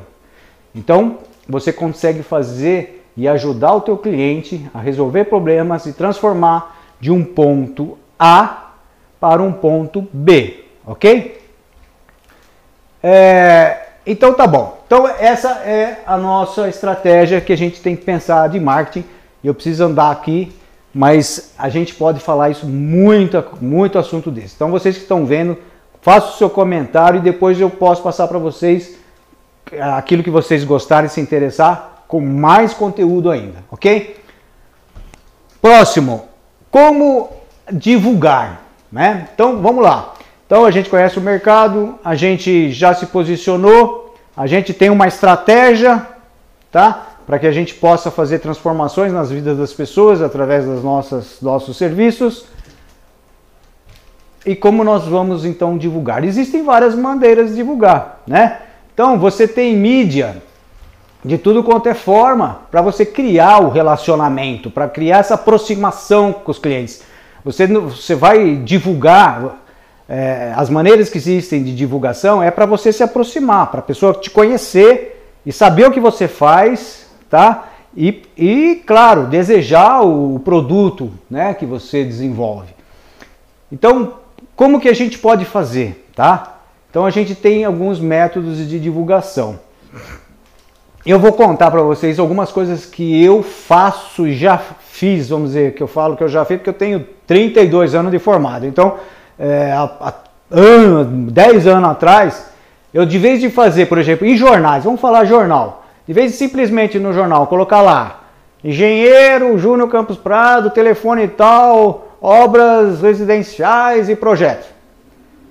Então, você consegue fazer e ajudar o teu cliente a resolver problemas e transformar de um ponto A para um ponto B, ok? É, então tá bom. Então essa é a nossa estratégia que a gente tem que pensar de marketing. Eu preciso andar aqui mas a gente pode falar isso muito, muito assunto desse. Então vocês que estão vendo, faça o seu comentário e depois eu posso passar para vocês aquilo que vocês gostarem se interessar com mais conteúdo ainda, ok? Próximo, como divulgar, né? Então vamos lá. Então a gente conhece o mercado, a gente já se posicionou, a gente tem uma estratégia, tá? Para que a gente possa fazer transformações nas vidas das pessoas através dos nossas, nossos serviços. E como nós vamos então divulgar? Existem várias maneiras de divulgar, né? Então você tem mídia de tudo quanto é forma para você criar o relacionamento, para criar essa aproximação com os clientes. Você, você vai divulgar é, as maneiras que existem de divulgação é para você se aproximar, para a pessoa te conhecer e saber o que você faz, tá? E, e claro, desejar o produto né, que você desenvolve. Então, como que a gente pode fazer, tá? Então a gente tem alguns métodos de divulgação. Eu vou contar para vocês algumas coisas que eu faço e já fiz, vamos dizer, que eu falo que eu já fiz, porque eu tenho 32 anos de formado. Então, é, há, há anos, 10 anos atrás, eu de vez de fazer, por exemplo, em jornais, vamos falar jornal, de vez de simplesmente no jornal colocar lá, engenheiro Júnior Campos Prado, telefone e tal, obras residenciais e projetos.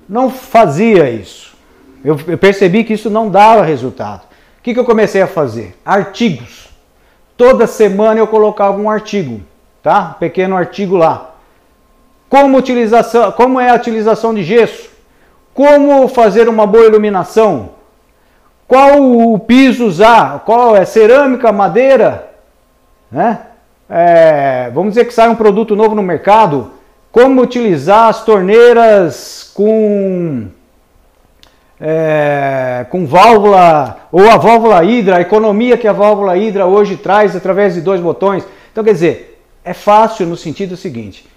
Não fazia isso. Eu, eu percebi que isso não dava resultado. O que, que eu comecei a fazer? Artigos. Toda semana eu colocava um artigo, tá? Um pequeno artigo lá. Como, utilização, como é a utilização de gesso? Como fazer uma boa iluminação? Qual o piso usar? Qual é cerâmica, madeira? Né? É, vamos dizer que sai um produto novo no mercado. Como utilizar as torneiras com é, com válvula, ou a válvula hidra, a economia que a válvula hidra hoje traz através de dois botões. Então, quer dizer, é fácil no sentido seguinte: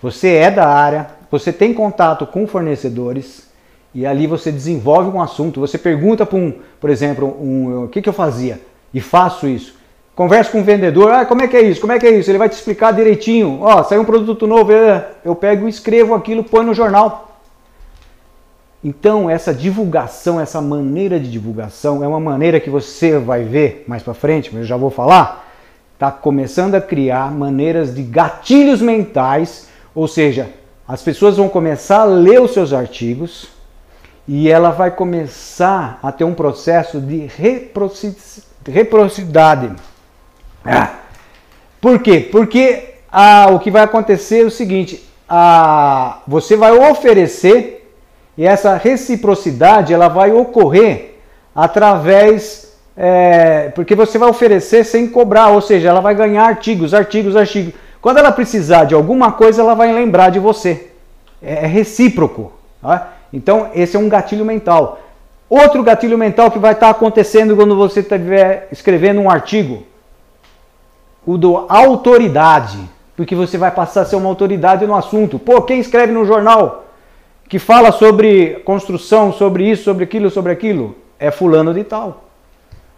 você é da área, você tem contato com fornecedores e ali você desenvolve um assunto. Você pergunta para um, por exemplo, um, o que, que eu fazia e faço isso. Conversa com o vendedor, ah, como é que é isso? Como é que é isso? Ele vai te explicar direitinho. Ó, oh, saiu um produto novo, eu pego escrevo aquilo, põe no jornal. Então, essa divulgação, essa maneira de divulgação é uma maneira que você vai ver mais para frente, mas eu já vou falar, está começando a criar maneiras de gatilhos mentais, ou seja, as pessoas vão começar a ler os seus artigos e ela vai começar a ter um processo de reciprocidade. Ah. Por quê? Porque ah, o que vai acontecer é o seguinte: ah, você vai oferecer e essa reciprocidade ela vai ocorrer através, é, porque você vai oferecer sem cobrar, ou seja, ela vai ganhar artigos, artigos, artigos. Quando ela precisar de alguma coisa, ela vai lembrar de você. É, é recíproco. Tá? Então, esse é um gatilho mental. Outro gatilho mental que vai estar acontecendo quando você estiver escrevendo um artigo, o do autoridade, porque você vai passar a ser uma autoridade no assunto. Pô, quem escreve no jornal que fala sobre construção, sobre isso, sobre aquilo, sobre aquilo, é fulano de tal.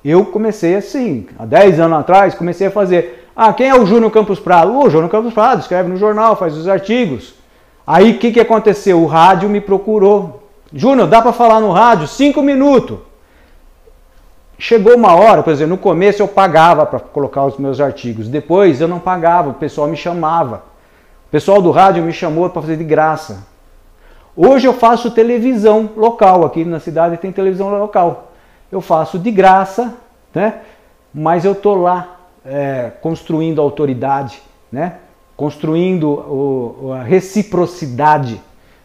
Eu comecei assim, há 10 anos atrás, comecei a fazer. Ah, quem é o Júnior Campos Prado? O Júnior Campos Prado, escreve no jornal, faz os artigos. Aí o que, que aconteceu? O rádio me procurou. Júnior, dá para falar no rádio? Cinco minutos. Chegou uma hora, por exemplo, no começo eu pagava para colocar os meus artigos. Depois eu não pagava, o pessoal me chamava. O pessoal do rádio me chamou para fazer de graça. Hoje eu faço televisão local, aqui na cidade tem televisão local. Eu faço de graça, né? mas eu estou lá é, construindo autoridade, né? Construindo o, a reciprocidade.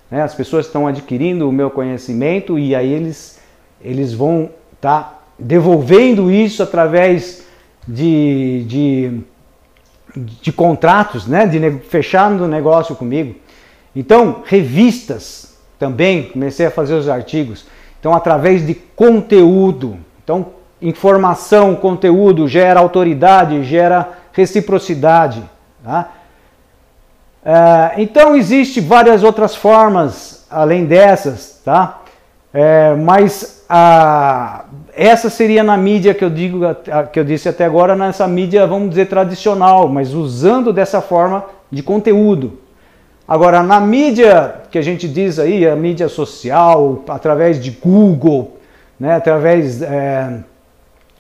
Né? As pessoas estão adquirindo o meu conhecimento e aí eles, eles vão estar tá devolvendo isso através de, de, de contratos, né? de fechando negócio comigo. Então, revistas também, comecei a fazer os artigos. Então, através de conteúdo. Então, informação, conteúdo gera autoridade, gera reciprocidade. Tá? É, então, existem várias outras formas além dessas, tá? É, mas a, essa seria na mídia que eu digo que eu disse até agora nessa mídia vamos dizer tradicional, mas usando dessa forma de conteúdo. Agora, na mídia que a gente diz aí, a mídia social, através de Google, né, através é,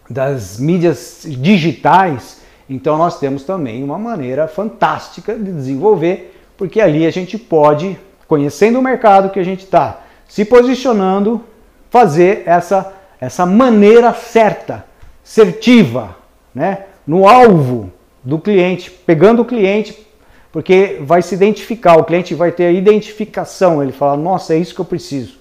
das mídias digitais, então nós temos também uma maneira fantástica de desenvolver, porque ali a gente pode, conhecendo o mercado que a gente está se posicionando, fazer essa, essa maneira certa, certiva, né? no alvo do cliente, pegando o cliente, porque vai se identificar, o cliente vai ter a identificação, ele fala, nossa, é isso que eu preciso.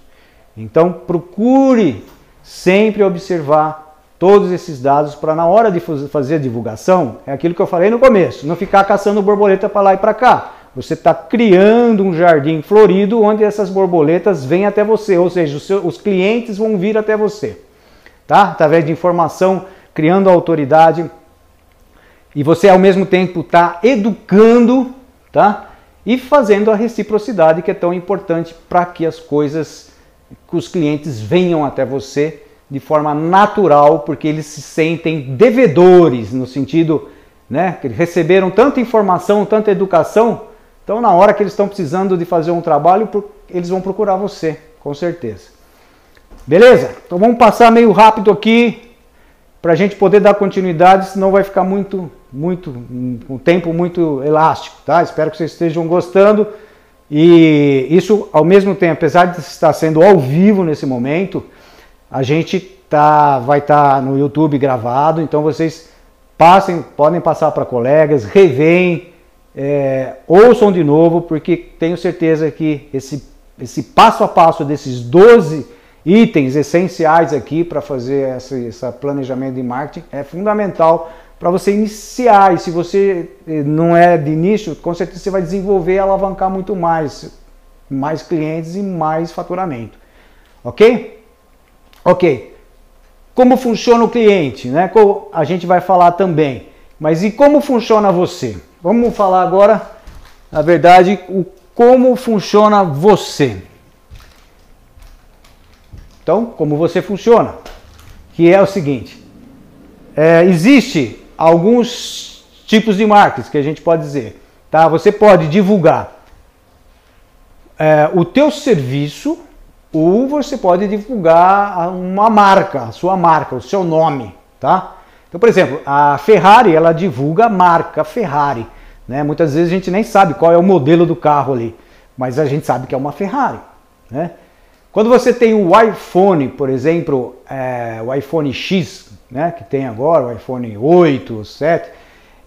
Então procure sempre observar todos esses dados para na hora de fazer a divulgação, é aquilo que eu falei no começo, não ficar caçando borboleta para lá e para cá. Você está criando um jardim florido onde essas borboletas vêm até você, ou seja, os, seus, os clientes vão vir até você, tá? Através de informação, criando autoridade e você ao mesmo tempo está educando, tá? E fazendo a reciprocidade que é tão importante para que as coisas, que os clientes venham até você de forma natural, porque eles se sentem devedores no sentido, né, que receberam tanta informação, tanta educação então, na hora que eles estão precisando de fazer um trabalho, eles vão procurar você, com certeza. Beleza? Então vamos passar meio rápido aqui para a gente poder dar continuidade, senão vai ficar muito, muito, um tempo muito elástico, tá? Espero que vocês estejam gostando. E isso, ao mesmo tempo, apesar de estar sendo ao vivo nesse momento, a gente tá, vai estar tá no YouTube gravado, então vocês passem, podem passar para colegas, revêem, é, ouçam de novo, porque tenho certeza que esse, esse passo a passo desses 12 itens essenciais aqui para fazer esse, esse planejamento de marketing é fundamental para você iniciar. E se você eh, não é de início, com certeza você vai desenvolver e alavancar muito mais, mais clientes e mais faturamento. Ok? Ok. Como funciona o cliente? Né? A gente vai falar também. Mas e como funciona você? Vamos falar agora, na verdade, o como funciona você. Então, como você funciona, que é o seguinte: é, existe alguns tipos de marcas que a gente pode dizer, tá? Você pode divulgar é, o teu serviço ou você pode divulgar uma marca, a sua marca, o seu nome, tá? Então, por exemplo, a Ferrari, ela divulga a marca Ferrari. Né? Muitas vezes a gente nem sabe qual é o modelo do carro ali, mas a gente sabe que é uma Ferrari. Né? Quando você tem o iPhone, por exemplo, é, o iPhone X, né, que tem agora, o iPhone 8, 7,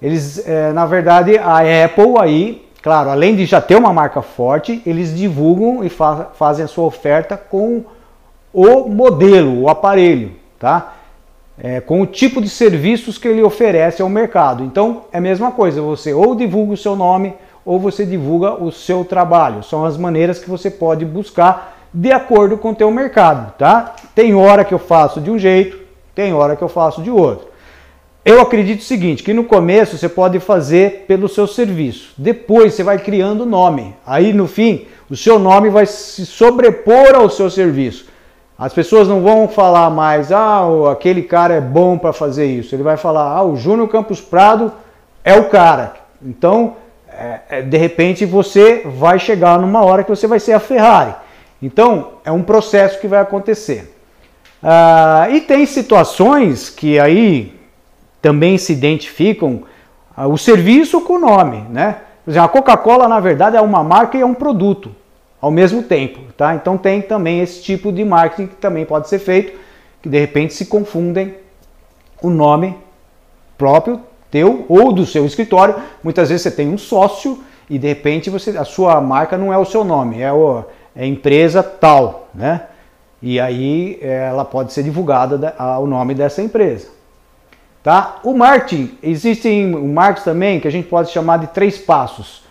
eles, é, na verdade, a Apple aí, claro, além de já ter uma marca forte, eles divulgam e fa fazem a sua oferta com o modelo, o aparelho, tá? é, com o tipo de serviços que ele oferece ao mercado. Então é a mesma coisa, você ou divulga o seu nome ou você divulga o seu trabalho. São as maneiras que você pode buscar de acordo com o teu mercado, tá? Tem hora que eu faço de um jeito, tem hora que eu faço de outro. Eu acredito o seguinte, que no começo você pode fazer pelo seu serviço, depois você vai criando nome. Aí no fim, o seu nome vai se sobrepor ao seu serviço. As pessoas não vão falar mais, ah, aquele cara é bom para fazer isso. Ele vai falar, ah, o Júnior Campos Prado é o cara. Então, é, é, de repente, você vai chegar numa hora que você vai ser a Ferrari. Então, é um processo que vai acontecer. Ah, e tem situações que aí também se identificam ah, o serviço com o nome, né? A Coca-Cola, na verdade, é uma marca e é um produto ao mesmo tempo, tá? Então tem também esse tipo de marketing que também pode ser feito, que de repente se confundem o nome próprio teu ou do seu escritório. Muitas vezes você tem um sócio e de repente você, a sua marca não é o seu nome, é, o, é empresa tal, né? E aí ela pode ser divulgada o nome dessa empresa. Tá? O marketing, existe um marketing também que a gente pode chamar de três passos.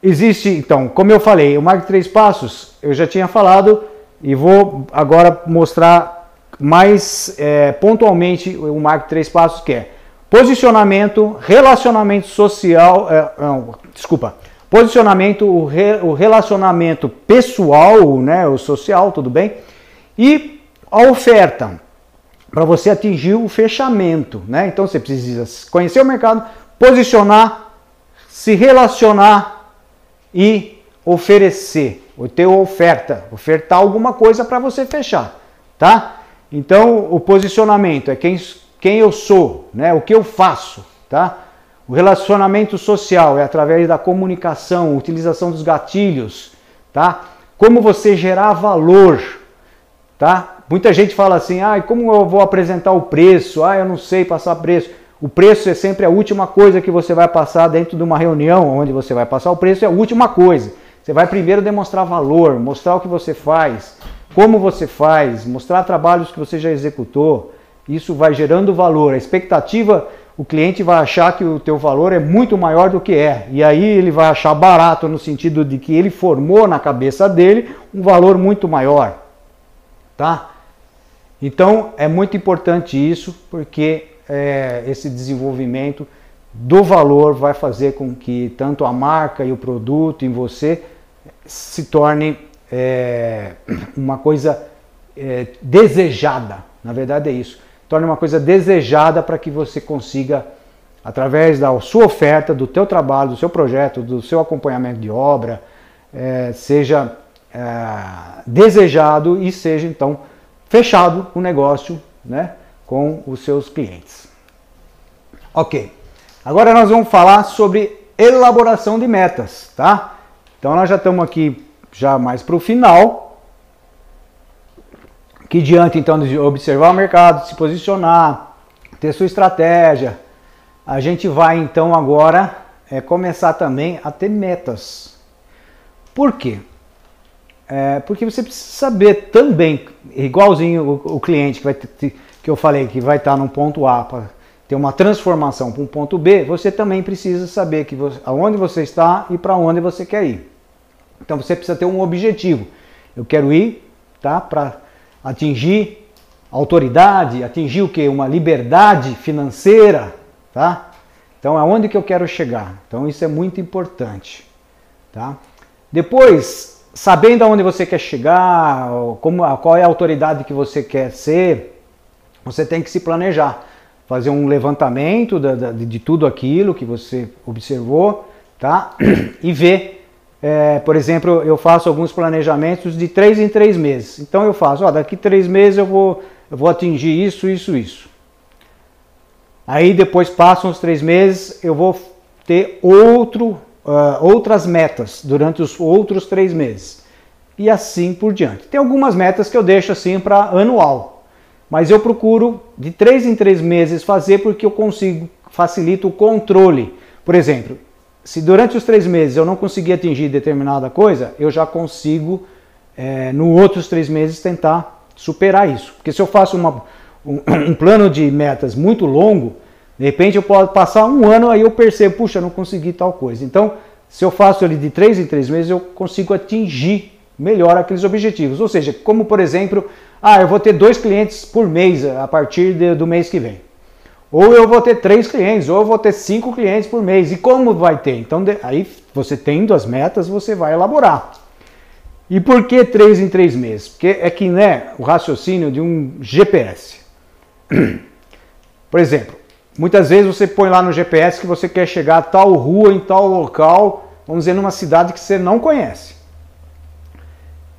Existe, então, como eu falei, o marketing três passos, eu já tinha falado e vou agora mostrar mais é, pontualmente o marketing três passos que é posicionamento, relacionamento social, é, não, desculpa, posicionamento, o, re, o relacionamento pessoal, né, o social, tudo bem, e a oferta para você atingir o fechamento, né? Então você precisa conhecer o mercado, posicionar, se relacionar e oferecer, o teu oferta, ofertar alguma coisa para você fechar, tá? Então, o posicionamento é quem, quem eu sou, né? O que eu faço, tá? O relacionamento social é através da comunicação, utilização dos gatilhos, tá? Como você gerar valor, tá? Muita gente fala assim, ah, como eu vou apresentar o preço? Ah, eu não sei passar preço. O preço é sempre a última coisa que você vai passar dentro de uma reunião onde você vai passar o preço, é a última coisa. Você vai primeiro demonstrar valor, mostrar o que você faz, como você faz, mostrar trabalhos que você já executou. Isso vai gerando valor. A expectativa, o cliente vai achar que o teu valor é muito maior do que é. E aí ele vai achar barato no sentido de que ele formou na cabeça dele um valor muito maior. Tá? Então é muito importante isso, porque é, esse desenvolvimento do valor vai fazer com que tanto a marca e o produto em você se torne é, [CLEARS THROAT] uma coisa é, desejada. Na verdade é isso. Torne uma coisa desejada para que você consiga, através da sua oferta, do teu trabalho, do seu projeto, do seu acompanhamento de obra, é, seja é, desejado e seja então fechado o negócio né, com os seus clientes. Ok, agora nós vamos falar sobre elaboração de metas, tá? Então nós já estamos aqui já mais para o final, que diante então de observar o mercado, se posicionar, ter sua estratégia, a gente vai então agora é, começar também a ter metas. Por quê? É, porque você precisa saber também, igualzinho o, o cliente que, vai ter, que eu falei que vai estar num ponto A para ter uma transformação para um ponto B, você também precisa saber que você, aonde você está e para onde você quer ir. Então você precisa ter um objetivo. Eu quero ir tá, para atingir autoridade, atingir o que? Uma liberdade financeira. Tá? Então aonde que eu quero chegar? Então isso é muito importante. Tá? Depois, sabendo aonde você quer chegar, como, qual é a autoridade que você quer ser, você tem que se planejar, fazer um levantamento de, de tudo aquilo que você observou, tá? [CLEARS THROAT] E ver, é, por exemplo, eu faço alguns planejamentos de três em três meses. Então eu faço, ó, daqui três meses eu vou, eu vou atingir isso, isso, isso. Aí depois passam os três meses, eu vou ter outro uh, outras metas durante os outros três meses. E assim por diante. Tem algumas metas que eu deixo assim para anual, mas eu procuro de três em três meses fazer porque eu consigo, facilito o controle. Por exemplo, se durante os três meses eu não conseguir atingir determinada coisa, eu já consigo, é, no outros três meses, tentar superar isso. Porque se eu faço uma, um, [CLEARS THROAT] um plano de metas muito longo, de repente eu posso passar um ano aí eu percebo, puxa, não consegui tal coisa. Então, se eu faço ele de três em três meses, eu consigo atingir melhor aqueles objetivos. Ou seja, como por exemplo, ah, eu vou ter dois clientes por mês a partir de, do mês que vem. Ou eu vou ter três clientes, ou eu vou ter cinco clientes por mês. E como vai ter? Então, de, aí você tendo as metas, você vai elaborar. E por que três em três meses? Porque é que né, o raciocínio de um GPS. [CLEARS THROAT] Por exemplo, Muitas vezes você põe lá no GPS que você quer chegar a tal rua, em tal local, vamos dizer, numa cidade que você não conhece.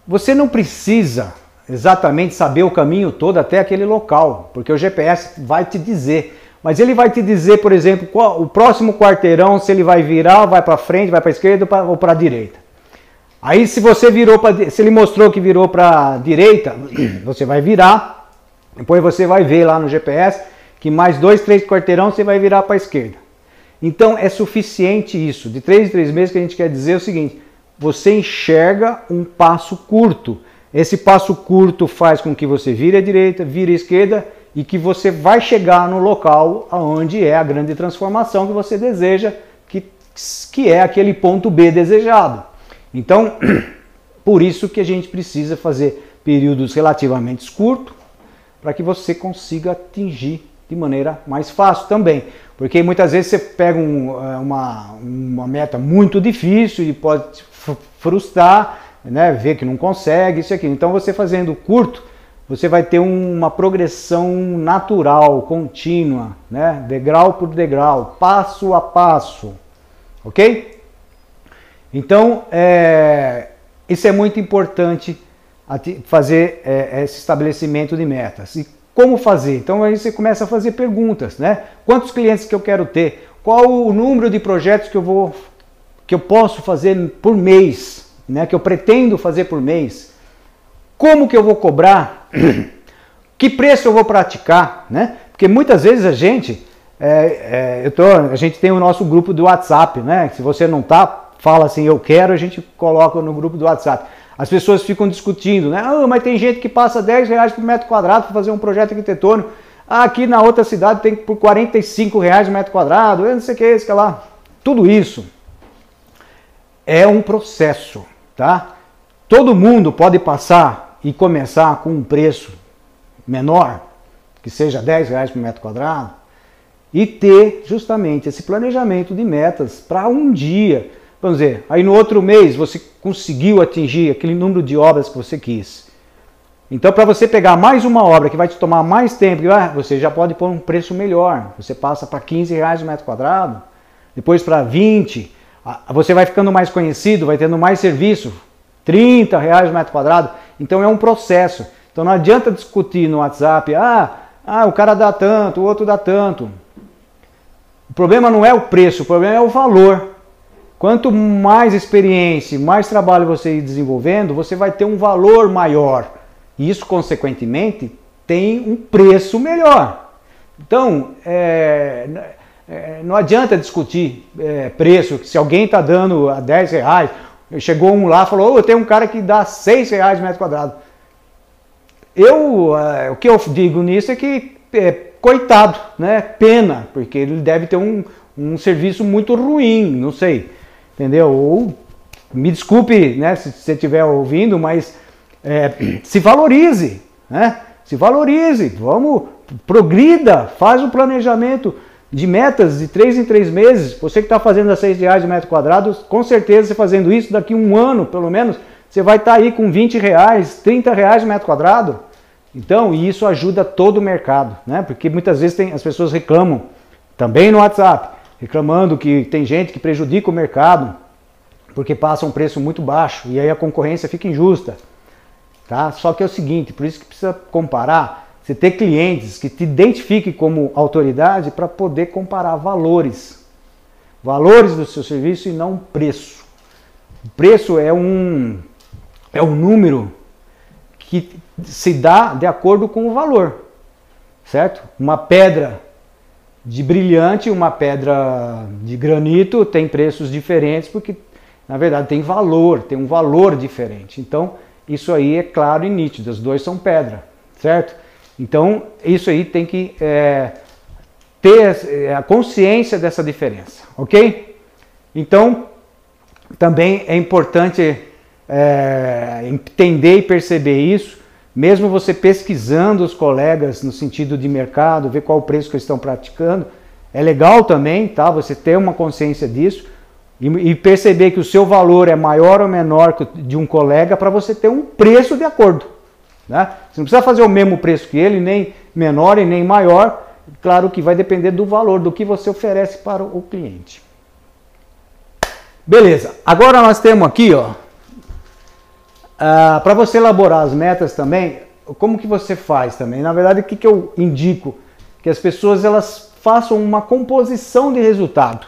Você não precisa exatamente saber o caminho todo até aquele local, porque o GPS vai te dizer. Mas ele vai te dizer, por exemplo, qual, o próximo quarteirão, se ele vai virar, vai para frente, vai para esquerda ou para a direita. Aí se você virou para, se ele mostrou que virou para a direita, [CLEARS THROAT] você vai virar. Depois você vai ver lá no GPS que mais dois, três quarteirão você vai virar para a esquerda. Então é suficiente isso. De três em três meses que a gente quer dizer é o seguinte: você enxerga um passo curto. Esse passo curto faz com que você vire à direita, vire à esquerda e que você vai chegar no local onde é a grande transformação que você deseja, que, que é aquele ponto B desejado. Então, [CLEARS THROAT] por isso que a gente precisa fazer períodos relativamente curtos para que você consiga atingir de maneira mais fácil também. Porque muitas vezes você pega um, é, uma, uma meta muito difícil e pode frustrar, né, ver que não consegue, isso aqui. Então você fazendo curto, você vai ter uma progressão natural, contínua, né, degrau por degrau, passo a passo, ok? Então, é, isso é muito importante fazer é, esse estabelecimento de metas. E como fazer? Então aí você começa a fazer perguntas, né? Quantos clientes que eu quero ter? Qual o número de projetos que eu vou que eu posso fazer por mês, né? Que eu pretendo fazer por mês? Como que eu vou cobrar? [CLEARS THROAT] Que preço eu vou praticar, né? Porque muitas vezes a gente, é, é, eu tô, a gente tem o nosso grupo do WhatsApp, né? Se você não tá, fala assim, eu quero, a gente coloca no grupo do WhatsApp. As pessoas ficam discutindo, né? Ah, mas tem gente que passa 10 reais por metro quadrado para fazer um projeto arquitetônico. Ah, aqui na outra cidade tem por 45 reais por metro quadrado, eu não sei o que, esse que lá. Tudo isso é um processo, tá? Todo mundo pode passar e começar com um preço menor, que seja 10 reais por metro quadrado, e ter justamente esse planejamento de metas para um dia. Vamos dizer, aí no outro mês você conseguiu atingir aquele número de obras que você quis. Então, para você pegar mais uma obra que vai te tomar mais tempo, você já pode pôr um preço melhor. Você passa para 15 reais o metro quadrado, depois para 20, você vai ficando mais conhecido, vai tendo mais serviço, 30 reais o metro quadrado. Então é um processo. Então não adianta discutir no WhatsApp, ah, ah, o cara dá tanto, o outro dá tanto. O problema não é o preço, o problema é o valor. Quanto mais experiência, mais trabalho você ir desenvolvendo, você vai ter um valor maior. E isso, consequentemente, tem um preço melhor. Então, é, é, não adianta discutir é, preço, se alguém está dando a 10 reais, chegou um lá e falou, oh, eu tenho um cara que dá 6 reais metro quadrado. Eu, é, o que eu digo nisso é que, é, coitado, né? pena, porque ele deve ter um, um serviço muito ruim, não sei, entendeu? Ou, me desculpe né, se você estiver ouvindo, mas é, se valorize, né? se valorize, vamos, progrida, faz o um planejamento, de metas de 3 em 3 meses, você que está fazendo a 6 reais de metro quadrado, com certeza você fazendo isso, daqui um ano pelo menos, você vai estar tá aí com 20 reais, 30 reais de metro quadrado. Então, isso ajuda todo o mercado, né? Porque muitas vezes tem, as pessoas reclamam, também no WhatsApp, reclamando que tem gente que prejudica o mercado porque passa um preço muito baixo e aí a concorrência fica injusta. Tá? Só que é o seguinte, por isso que precisa comparar você ter clientes que te identifiquem como autoridade para poder comparar valores. Valores do seu serviço e não preço. O preço é um, é um número que se dá de acordo com o valor. Certo? Uma pedra de brilhante, uma pedra de granito tem preços diferentes porque na verdade tem valor, tem um valor diferente. Então, isso aí é claro e nítido, os dois são pedra, certo? Então, isso aí tem que é, ter é, a consciência dessa diferença, ok? Então, também é importante é, entender e perceber isso, mesmo você pesquisando os colegas no sentido de mercado, ver qual o preço que eles estão praticando, é legal também, tá? Você ter uma consciência disso e, e perceber que o seu valor é maior ou menor que de um colega para você ter um preço de acordo. Né? Você não precisa fazer o mesmo preço que ele, nem menor e nem maior. Claro que vai depender do valor, do que você oferece para o cliente. Beleza, agora nós temos aqui, ó, uh, para você elaborar as metas também, como que você faz também? Na verdade, o que, que eu indico? Que as pessoas elas façam uma composição de resultado,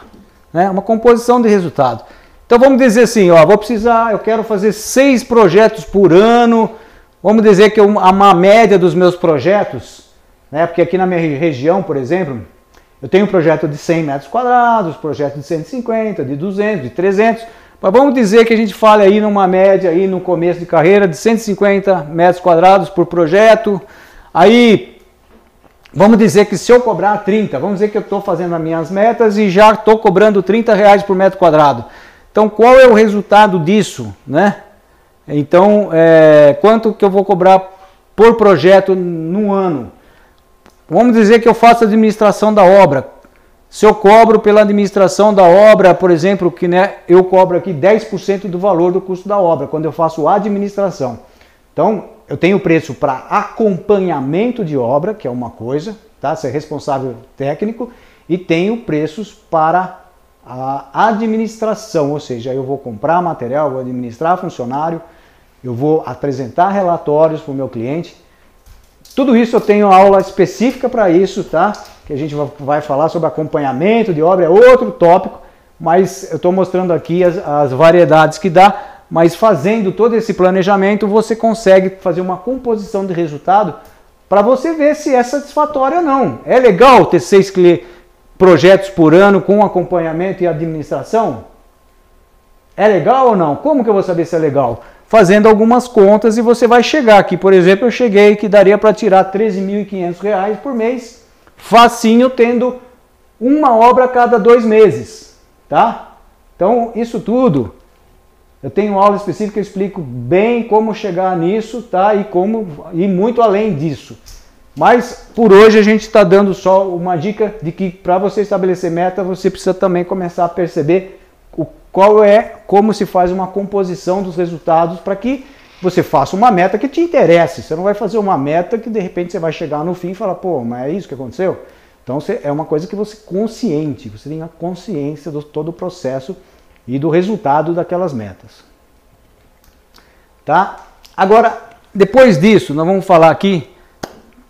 né? Uma composição de resultado. Então vamos dizer assim, ó, vou precisar, eu quero fazer seis projetos por ano, Vamos dizer que eu, a média dos meus projetos, né, porque aqui na minha região, por exemplo, eu tenho um projeto de 100 metros quadrados, projeto de 150, de 200, de 300, mas vamos dizer que a gente fale aí numa média aí no começo de carreira de 150 metros quadrados por projeto. Aí vamos dizer que se eu cobrar 30, vamos dizer que eu estou fazendo as minhas metas e já estou cobrando 30 reais por metro quadrado. Então qual é o resultado disso, né? Então, é, quanto que eu vou cobrar por projeto no ano? Vamos dizer que eu faço administração da obra. Se eu cobro pela administração da obra, por exemplo, que né, eu cobro aqui 10% do valor do custo da obra, quando eu faço a administração. Então, eu tenho preço para acompanhamento de obra, que é uma coisa, tá? Ser responsável técnico, e tenho preços para a administração, ou seja, eu vou comprar material, vou administrar funcionário, eu vou apresentar relatórios para o meu cliente. Tudo isso eu tenho aula específica para isso, tá? Que a gente vai falar sobre acompanhamento de obra, é outro tópico, mas eu estou mostrando aqui as, as variedades que dá, mas fazendo todo esse planejamento você consegue fazer uma composição de resultado para você ver se é satisfatório ou não. É legal ter seis projetos por ano com acompanhamento e administração? É legal ou não? Como que eu vou saber se é legal? Fazendo algumas contas e você vai chegar aqui. Por exemplo, eu cheguei que daria para tirar R$ 13.500 por mês, facinho, tendo uma obra a cada dois meses, tá? Então, isso tudo, eu tenho aula específica que eu explico bem como chegar nisso, tá? E como ir muito além disso. Mas por hoje a gente está dando só uma dica de que para você estabelecer meta, você precisa também começar a perceber o, qual é, como se faz uma composição dos resultados para que você faça uma meta que te interesse. Você não vai fazer uma meta que de repente você vai chegar no fim e falar, pô, mas é isso que aconteceu? Então é uma coisa que você consciente, você tem a consciência de todo o processo e do resultado daquelas metas. Tá? Agora, depois disso, nós vamos falar aqui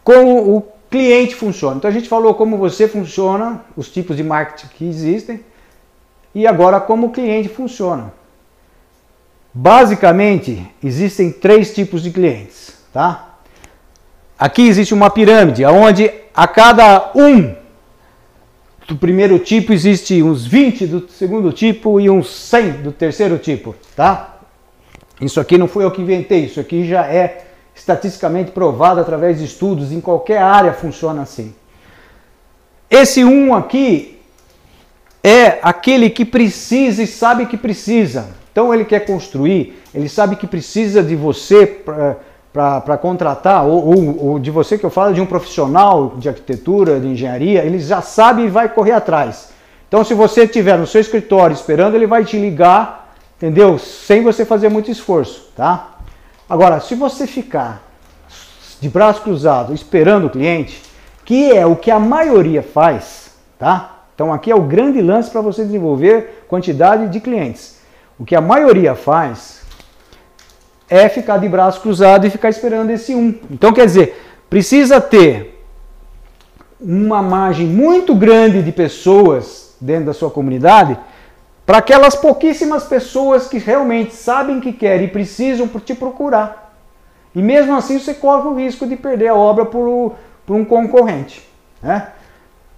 como o cliente funciona. Então a gente falou como você funciona, os tipos de marketing que existem, e agora como o cliente funciona. Basicamente, existem três tipos de clientes, tá? Aqui existe uma pirâmide, onde a cada um do primeiro tipo existe uns 20 do segundo tipo e uns 100 do terceiro tipo, tá? Isso aqui não foi eu que inventei, isso aqui já é estatisticamente provado através de estudos, em qualquer área funciona assim. Esse um aqui é aquele que precisa e sabe que precisa. Então ele quer construir, ele sabe que precisa de você para contratar, ou, ou, ou, de você que eu falo, de um profissional de arquitetura, de engenharia, ele já sabe e vai correr atrás. Então, se você estiver no seu escritório esperando, ele vai te ligar, entendeu? Sem você fazer muito esforço, tá? Agora, se você ficar de braço cruzado esperando o cliente, que é o que a maioria faz, tá? Então, aqui é o grande lance para você desenvolver quantidade de clientes. O que a maioria faz é ficar de braço cruzado e ficar esperando esse um. Então, quer dizer, precisa ter uma margem muito grande de pessoas dentro da sua comunidade para aquelas pouquíssimas pessoas que realmente sabem que querem e precisam te procurar. E mesmo assim você corre o risco de perder a obra por, por um concorrente. Né?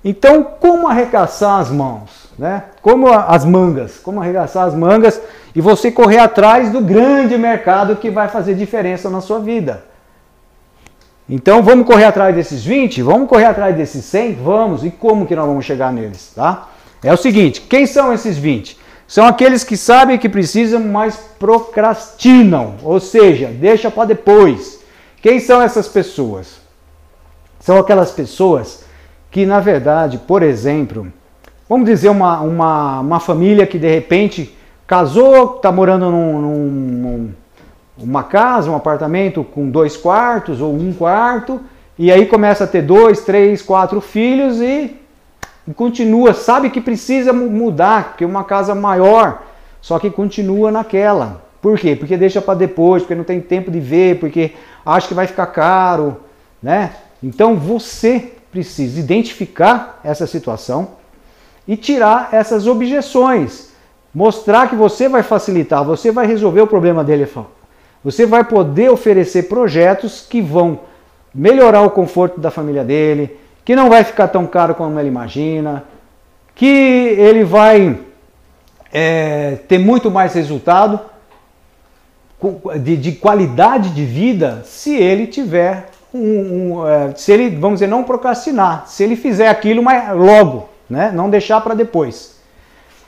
Então, como arregaçar as mãos? Né? Como as mangas? Como arregaçar as mangas e você correr atrás do grande mercado que vai fazer diferença na sua vida. Então, vamos correr atrás desses 20? Vamos correr atrás desses 100? Vamos. E como que nós vamos chegar neles? Tá? É o seguinte, quem são esses 20? São aqueles que sabem que precisam, mas procrastinam, ou seja, deixa para depois. Quem são essas pessoas? São aquelas pessoas que, na verdade, por exemplo, vamos dizer uma, uma, uma família que de repente casou, está morando num, num, uma casa, um apartamento com dois quartos ou um quarto, e aí começa a ter dois, três, quatro filhos e continua, sabe que precisa mudar, porque uma casa maior, só que continua naquela. Por quê? Porque deixa para depois, porque não tem tempo de ver, porque acha que vai ficar caro, né? Então você precisa identificar essa situação e tirar essas objeções. Mostrar que você vai facilitar, você vai resolver o problema dele. Você vai poder oferecer projetos que vão melhorar o conforto da família dele, que não vai ficar tão caro como ele imagina, que ele vai é, ter muito mais resultado de, de, qualidade de vida se ele tiver um, um é, se ele, vamos dizer, não procrastinar, se ele fizer aquilo mas logo, né? não deixar para depois.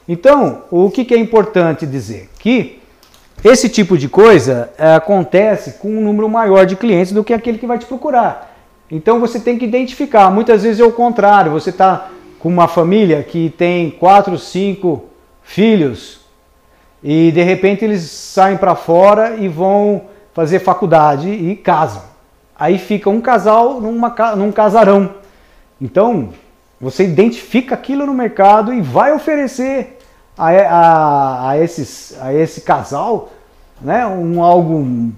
Então, o que, que, é importante dizer? Que esse tipo de coisa é, acontece com um número maior de clientes do que aquele que vai te procurar. Então você tem que identificar. Muitas vezes é o contrário. Você está com uma família que tem quatro, cinco filhos e de repente eles saem para fora e vão fazer faculdade e casam. Aí fica um casal numa, num casarão. Então, você identifica aquilo no mercado e vai oferecer a, a, a, esses, a esse casal né, um algo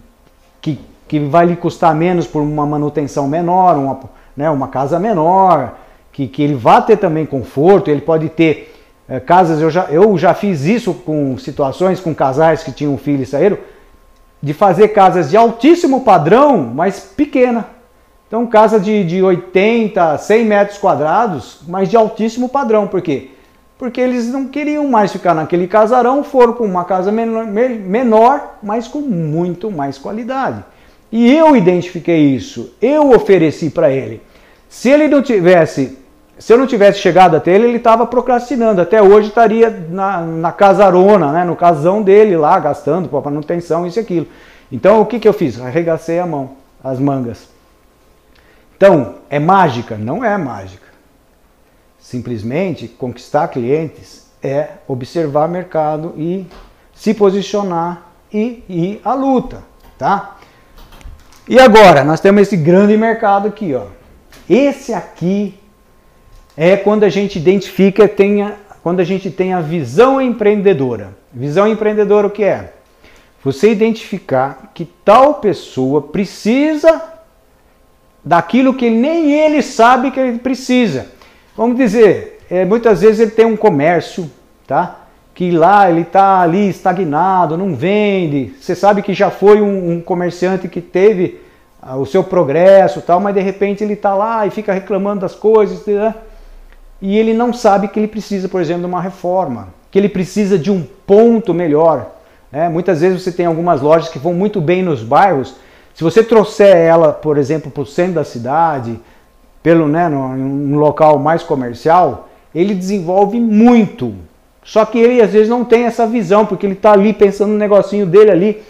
que, que vai lhe custar menos por uma manutenção menor, uma, né, uma casa menor, que, que ele vá ter também conforto, ele pode ter é, casas, eu já, eu já fiz isso com situações com casais que tinham filho e saíram, de fazer casas de altíssimo padrão, mas pequena. Então, casa de, de 80, 100 metros quadrados, mas de altíssimo padrão. Por quê? Porque eles não queriam mais ficar naquele casarão, foram para uma casa menor, menor, mas com muito mais qualidade. E eu identifiquei isso, eu ofereci para ele. Se ele não tivesse, se eu não tivesse chegado até ele, ele estava procrastinando. Até hoje estaria na, na casarona, né, no casão dele lá, gastando para manutenção, isso e aquilo. Então o que, que eu fiz? Arregacei a mão, as mangas. Então, é mágica? Não é mágica. Simplesmente conquistar clientes é observar mercado e se posicionar e ir à luta, tá? E agora, nós temos esse grande mercado aqui, ó. Esse aqui é quando a gente identifica, tenha, quando a gente tem a visão empreendedora. Visão empreendedora o que é? Você identificar que tal pessoa precisa daquilo que nem ele sabe que ele precisa. Vamos dizer, é, muitas vezes ele tem um comércio, tá? Que lá ele está ali estagnado, não vende. Você sabe que já foi um, um comerciante que teve ah, o seu progresso, tal, mas de repente ele está lá e fica reclamando das coisas, né? E ele não sabe que ele precisa, por exemplo, de uma reforma, que ele precisa de um ponto melhor. Né? Muitas vezes você tem algumas lojas que vão muito bem nos bairros, se você trouxer ela, por exemplo, para o centro da cidade, pelo né, num local mais comercial, ele desenvolve muito. Só que ele às vezes não tem essa visão, porque ele está ali pensando no negocinho dele ali.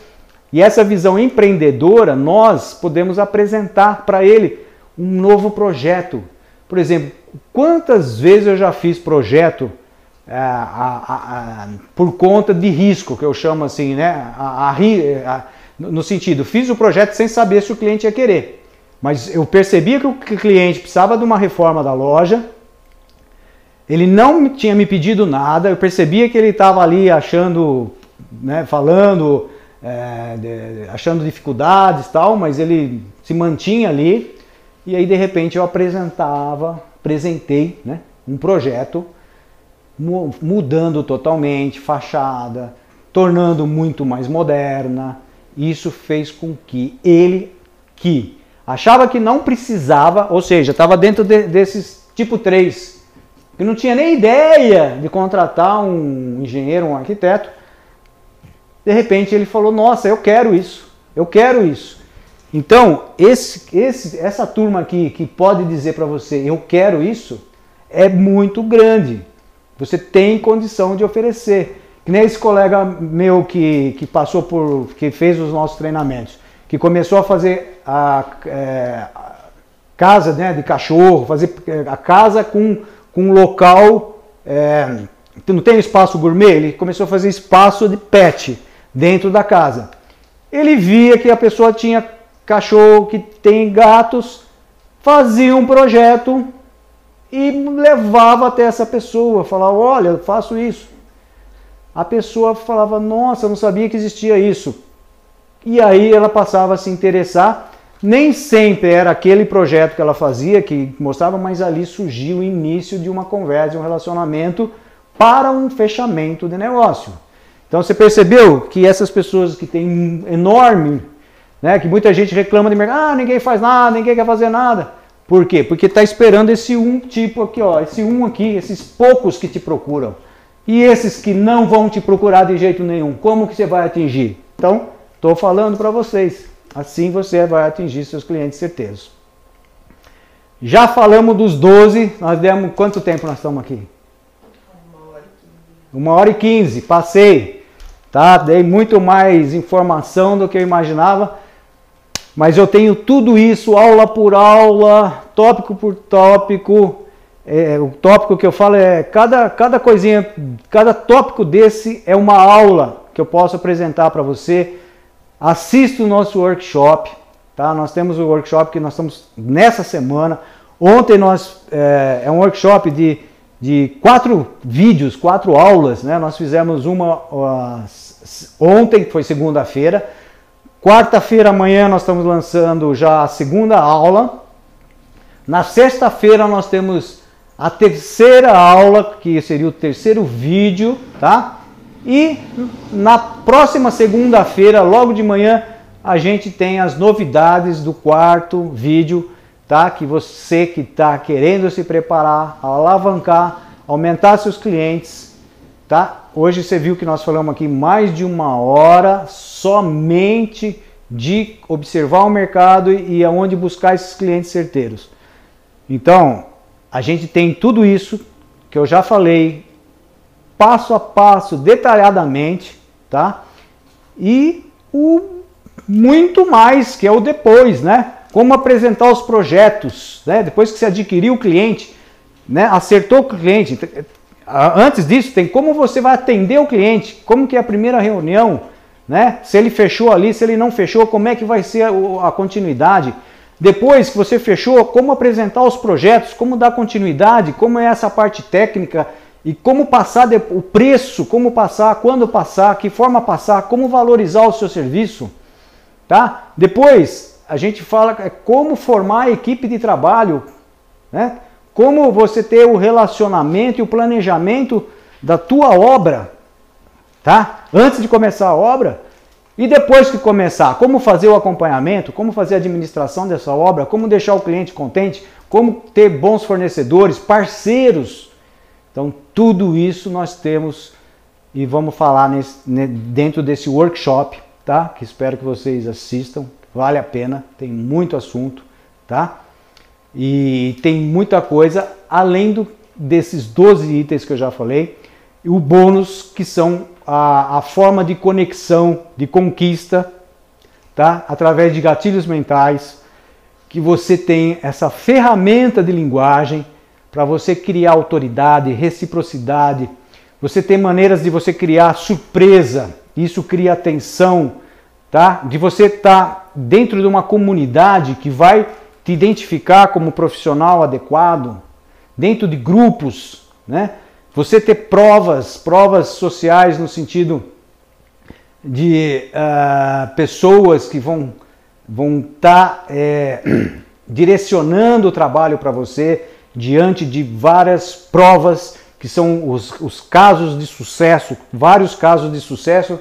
E essa visão empreendedora, nós podemos apresentar para ele um novo projeto. Por exemplo, quantas vezes eu já fiz projeto é, a, a, a, por conta de risco, que eu chamo assim, né? no sentido, fiz o projeto sem saber se o cliente ia querer. Mas eu percebia que o cliente precisava de uma reforma da loja, ele não tinha me pedido nada, eu percebia que ele estava ali achando, né, falando, é, de, achando dificuldades tal, mas ele se mantinha ali, e aí de repente eu apresentava, apresentei né, um projeto mudando totalmente, fachada, tornando muito mais moderna, isso fez com que ele, que achava que não precisava, ou seja, estava dentro de, desses tipo 3, que não tinha nem ideia de contratar um engenheiro, um arquiteto, de repente ele falou: Nossa, eu quero isso, eu quero isso. Então, esse, esse, essa turma aqui que pode dizer para você: Eu quero isso, é muito grande. Você tem condição de oferecer. Que nem esse colega meu que, que passou por, que fez os nossos treinamentos, que começou a fazer a, é, casa né, de cachorro, fazer é, a casa com, com um local, é, não tem espaço gourmet, ele começou a fazer espaço de pet dentro da casa. Ele via que a pessoa tinha cachorro, que tem gatos, fazia um projeto e levava até essa pessoa, falava, olha, eu faço isso a pessoa falava: Nossa, eu não sabia que existia isso. E aí ela passava a se interessar. Nem sempre era aquele projeto que ela fazia que mostrava, mas ali surgiu o início de uma conversa, um relacionamento para um fechamento de negócio. Então você percebeu que essas pessoas que têm um enorme, né, que muita gente reclama de mercado, ah, ninguém faz nada, ninguém quer fazer nada. Por quê? Porque está esperando esse um tipo aqui, ó, esse um aqui, esses poucos que te procuram. E esses que não vão te procurar de jeito nenhum, como que você vai atingir? Então, estou falando para vocês. Assim você vai atingir seus clientes certezos. Já falamos dos 12, nós demos quanto tempo nós estamos aqui? Uma hora e 15. Uma hora e 15, passei. Tá? Dei muito mais informação do que eu imaginava. Mas eu tenho tudo isso, aula por aula, tópico por tópico, é, o tópico que eu falo é cada, cada coisinha, cada tópico desse é uma aula que eu posso apresentar para você. Assista o nosso workshop, tá? Nós temos o workshop que nós estamos nessa semana. Ontem nós é, é um workshop de, de quatro vídeos, quatro aulas, né? Nós fizemos uma uh, ontem, que foi segunda-feira. Quarta-feira amanhã nós estamos lançando já a segunda aula. Na sexta-feira nós temos a terceira aula, que seria o terceiro vídeo, tá? E na próxima segunda-feira, logo de manhã, a gente tem as novidades do quarto vídeo, tá? Que você que está querendo se preparar, alavancar, aumentar seus clientes, tá? Hoje você viu que nós falamos aqui mais de uma hora somente de observar o mercado e aonde buscar esses clientes certeiros. Então, a gente tem tudo isso que eu já falei, passo a passo, detalhadamente, tá? E o muito mais, que é o depois, né? Como apresentar os projetos, né? Depois que você adquiriu o cliente, né? Acertou o cliente. Antes disso, tem como você vai atender o cliente, como que é a primeira reunião, né? Se ele fechou ali, se ele não fechou, como é que vai ser a, a continuidade? Depois que você fechou, como apresentar os projetos, como dar continuidade, como é essa parte técnica e como passar o preço, como passar, quando passar, que forma passar, como valorizar o seu serviço, tá? Depois a gente fala é como formar a equipe de trabalho, né? Como você ter o relacionamento e o planejamento da tua obra, tá? Antes de começar a obra e depois que começar, como fazer o acompanhamento, como fazer a administração dessa obra, como deixar o cliente contente, como ter bons fornecedores, parceiros. Então, tudo isso nós temos e vamos falar nesse, dentro desse workshop, tá? Que espero que vocês assistam, vale a pena, tem muito assunto, tá? E tem muita coisa além do, desses 12 itens que eu já falei, e o bônus que são a, a forma de conexão, de conquista, tá? através de gatilhos mentais, que você tem essa ferramenta de linguagem para você criar autoridade, reciprocidade. Você tem maneiras de você criar surpresa, isso cria atenção, tá? De você estar tá dentro de uma comunidade que vai te identificar como profissional adequado, dentro de grupos, né? Você ter provas, provas sociais no sentido de uh, pessoas que vão vão estar tá, é, [CLEARS THROAT] direcionando o trabalho para você diante de várias provas que são os, os casos de sucesso, vários casos de sucesso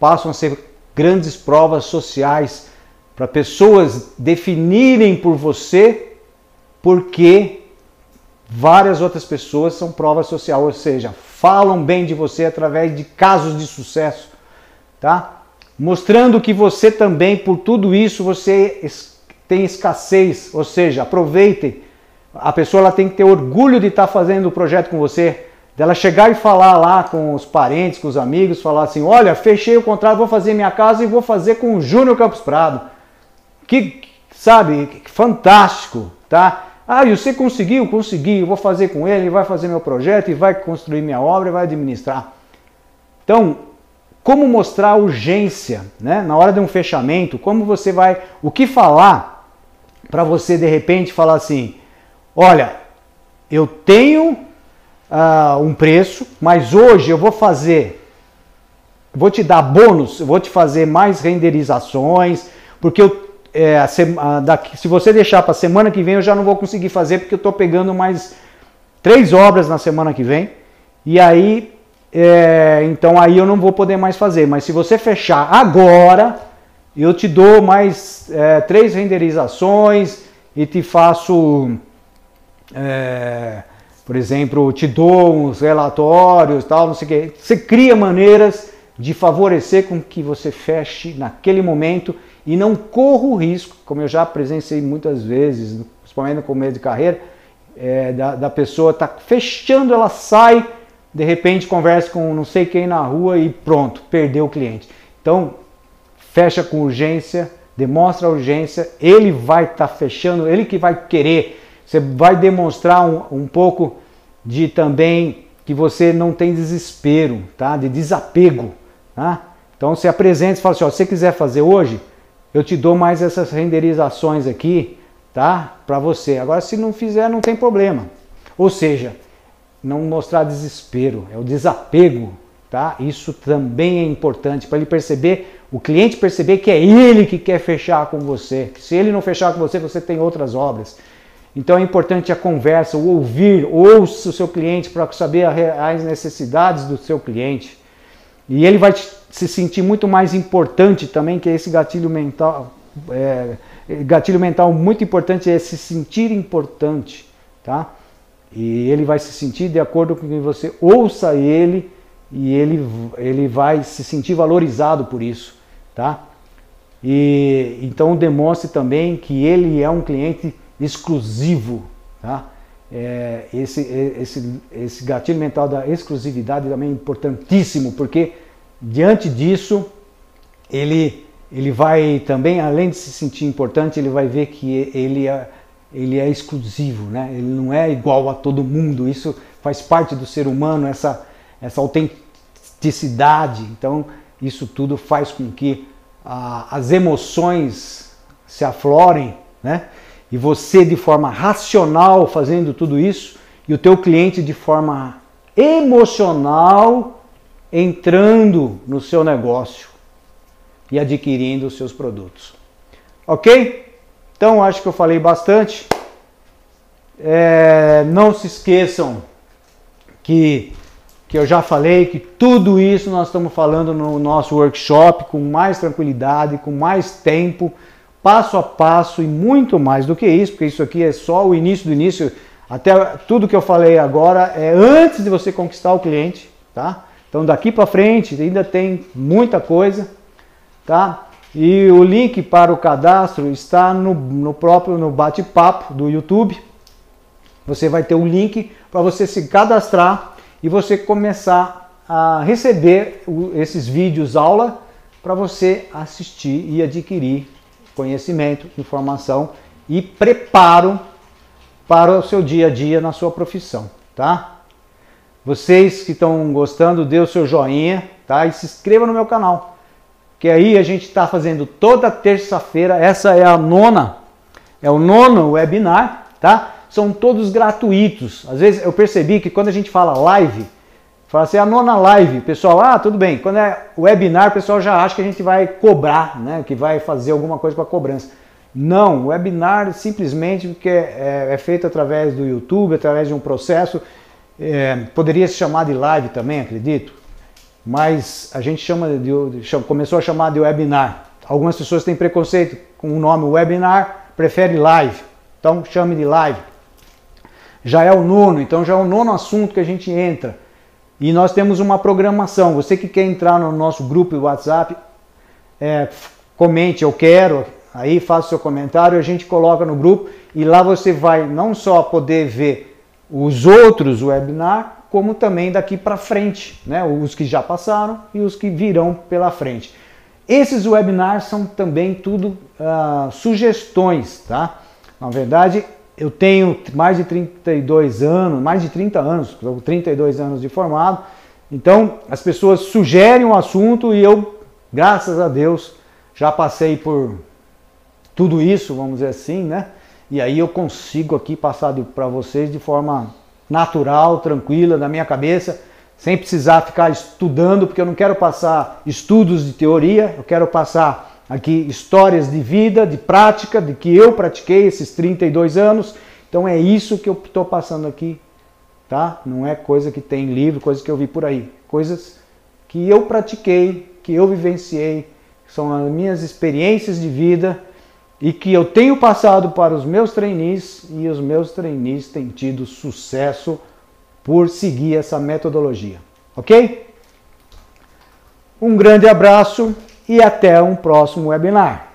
passam a ser grandes provas sociais para pessoas definirem por você porque Várias outras pessoas são prova social, ou seja, falam bem de você através de casos de sucesso, tá? Mostrando que você também, por tudo isso, você tem escassez, ou seja, aproveitem. A pessoa ela tem que ter orgulho de estar fazendo o projeto com você, dela chegar e falar lá com os parentes, com os amigos, falar assim: olha, fechei o contrato, vou fazer minha casa e vou fazer com o Júnior Campos Prado. Que, sabe, fantástico, tá? Ah, e você conseguiu? Consegui, eu vou fazer com ele, vai fazer meu projeto e vai construir minha obra e vai administrar. Então, como mostrar urgência, né? Na hora de um fechamento, como você vai, o que falar para você de repente falar assim: olha, eu tenho uh, um preço, mas hoje eu vou fazer, vou te dar bônus, vou te fazer mais renderizações, porque eu é, a, a, daqui, se você deixar para semana que vem, eu já não vou conseguir fazer porque eu estou pegando mais três obras na semana que vem. E aí, é, então aí eu não vou poder mais fazer. Mas se você fechar agora, eu te dou mais é, três renderizações e te faço, é, por exemplo, te dou uns relatórios, tal, não sei o que. Você cria maneiras de favorecer com que você feche naquele momento e não corro o risco, como eu já presenciei muitas vezes, principalmente no começo de carreira, é, da, da, pessoa tá fechando, ela sai, de repente conversa com não sei quem na rua e pronto, perdeu o cliente. Então, fecha com urgência, demonstra urgência, ele vai estar tá fechando, ele que vai querer. Você vai demonstrar um, um pouco de também que você não tem desespero, tá? De desapego, tá? Então se apresenta e fala assim, ó, se você quiser fazer hoje, eu te dou mais essas renderizações aqui, tá? Para você. Agora, se não fizer, não tem problema. Ou seja, não mostrar desespero, é o desapego, tá? Isso também é importante para ele perceber, o cliente perceber que é ele que quer fechar com você. Se ele não fechar com você, você tem outras obras. Então é importante a conversa, o ouvir, ouça o seu cliente para saber as necessidades do seu cliente. E ele vai se sentir muito mais importante também que esse gatilho mental, é, gatilho mental muito importante é se sentir importante, tá? E ele vai se sentir de acordo com que você ouça ele e ele, ele vai se sentir valorizado por isso, tá? E então demonstre também que ele é um cliente exclusivo, tá? É, esse, esse, esse gatilho mental da exclusividade também é importantíssimo, porque diante disso ele, ele vai também, além de se sentir importante, ele vai ver que ele é, ele é exclusivo, né? ele não é igual a todo mundo, isso faz parte do ser humano, essa, essa autenticidade, então isso tudo faz com que as emoções se aflorem, né? e você de forma racional fazendo tudo isso, e o teu cliente de forma emocional entrando no seu negócio e adquirindo os seus produtos. Ok? Então acho que eu falei bastante. É, não se esqueçam que, que eu já falei que tudo isso nós estamos falando no nosso workshop com mais tranquilidade, com mais tempo passo a passo e muito mais do que isso, porque isso aqui é só o início do início. Até tudo que eu falei agora é antes de você conquistar o cliente, tá? Então daqui para frente ainda tem muita coisa, tá? E o link para o cadastro está no, no próprio no bate-papo do YouTube. Você vai ter um link para você se cadastrar e você começar a receber esses vídeos aula para você assistir e adquirir conhecimento, informação e preparo para o seu dia a dia na sua profissão, tá? Vocês que estão gostando, dê o seu joinha, tá? E se inscreva no meu canal, que aí a gente está fazendo toda terça-feira, essa é a nona, é o nono webinar, tá? São todos gratuitos. Às vezes eu percebi que quando a gente fala live, Fala assim, a nona live, pessoal, ah, tudo bem. Quando é webinar, o pessoal já acha que a gente vai cobrar, né? Que vai fazer alguma coisa com a cobrança. Não, webinar simplesmente porque é, é, feito através do YouTube, através de um processo. É, poderia se chamar de live também, acredito. Mas a gente chama de, de, começou a chamar de webinar. Algumas pessoas têm preconceito com o nome webinar, prefere live. Então chame de live. Já é o nono, então já é o nono assunto que a gente entra. E nós temos uma programação. Você que quer entrar no nosso grupo WhatsApp, é, comente eu quero, aí faça seu comentário, a gente coloca no grupo e lá você vai não só poder ver os outros webinar, como também daqui para frente, né? os que já passaram e os que virão pela frente. Esses webinars são também tudo uh, sugestões, tá? Na verdade, eu tenho mais de 32 anos, mais de 30 anos, 32 anos de formado. Então, as pessoas sugerem um assunto e eu, graças a Deus, já passei por tudo isso, vamos dizer assim, né? E aí eu consigo aqui passar para vocês de forma natural, tranquila, na minha cabeça, sem precisar ficar estudando, porque eu não quero passar estudos de teoria, eu quero passar aqui histórias de vida, de prática, de que eu pratiquei esses 32 anos. Então é isso que eu estou passando aqui, tá? Não é coisa que tem livro, coisa que eu vi por aí. Coisas que eu pratiquei, que eu vivenciei, são as minhas experiências de vida e que eu tenho passado para os meus trainees e os meus trainees têm tido sucesso por seguir essa metodologia. Ok? Um grande abraço e até um próximo webinar.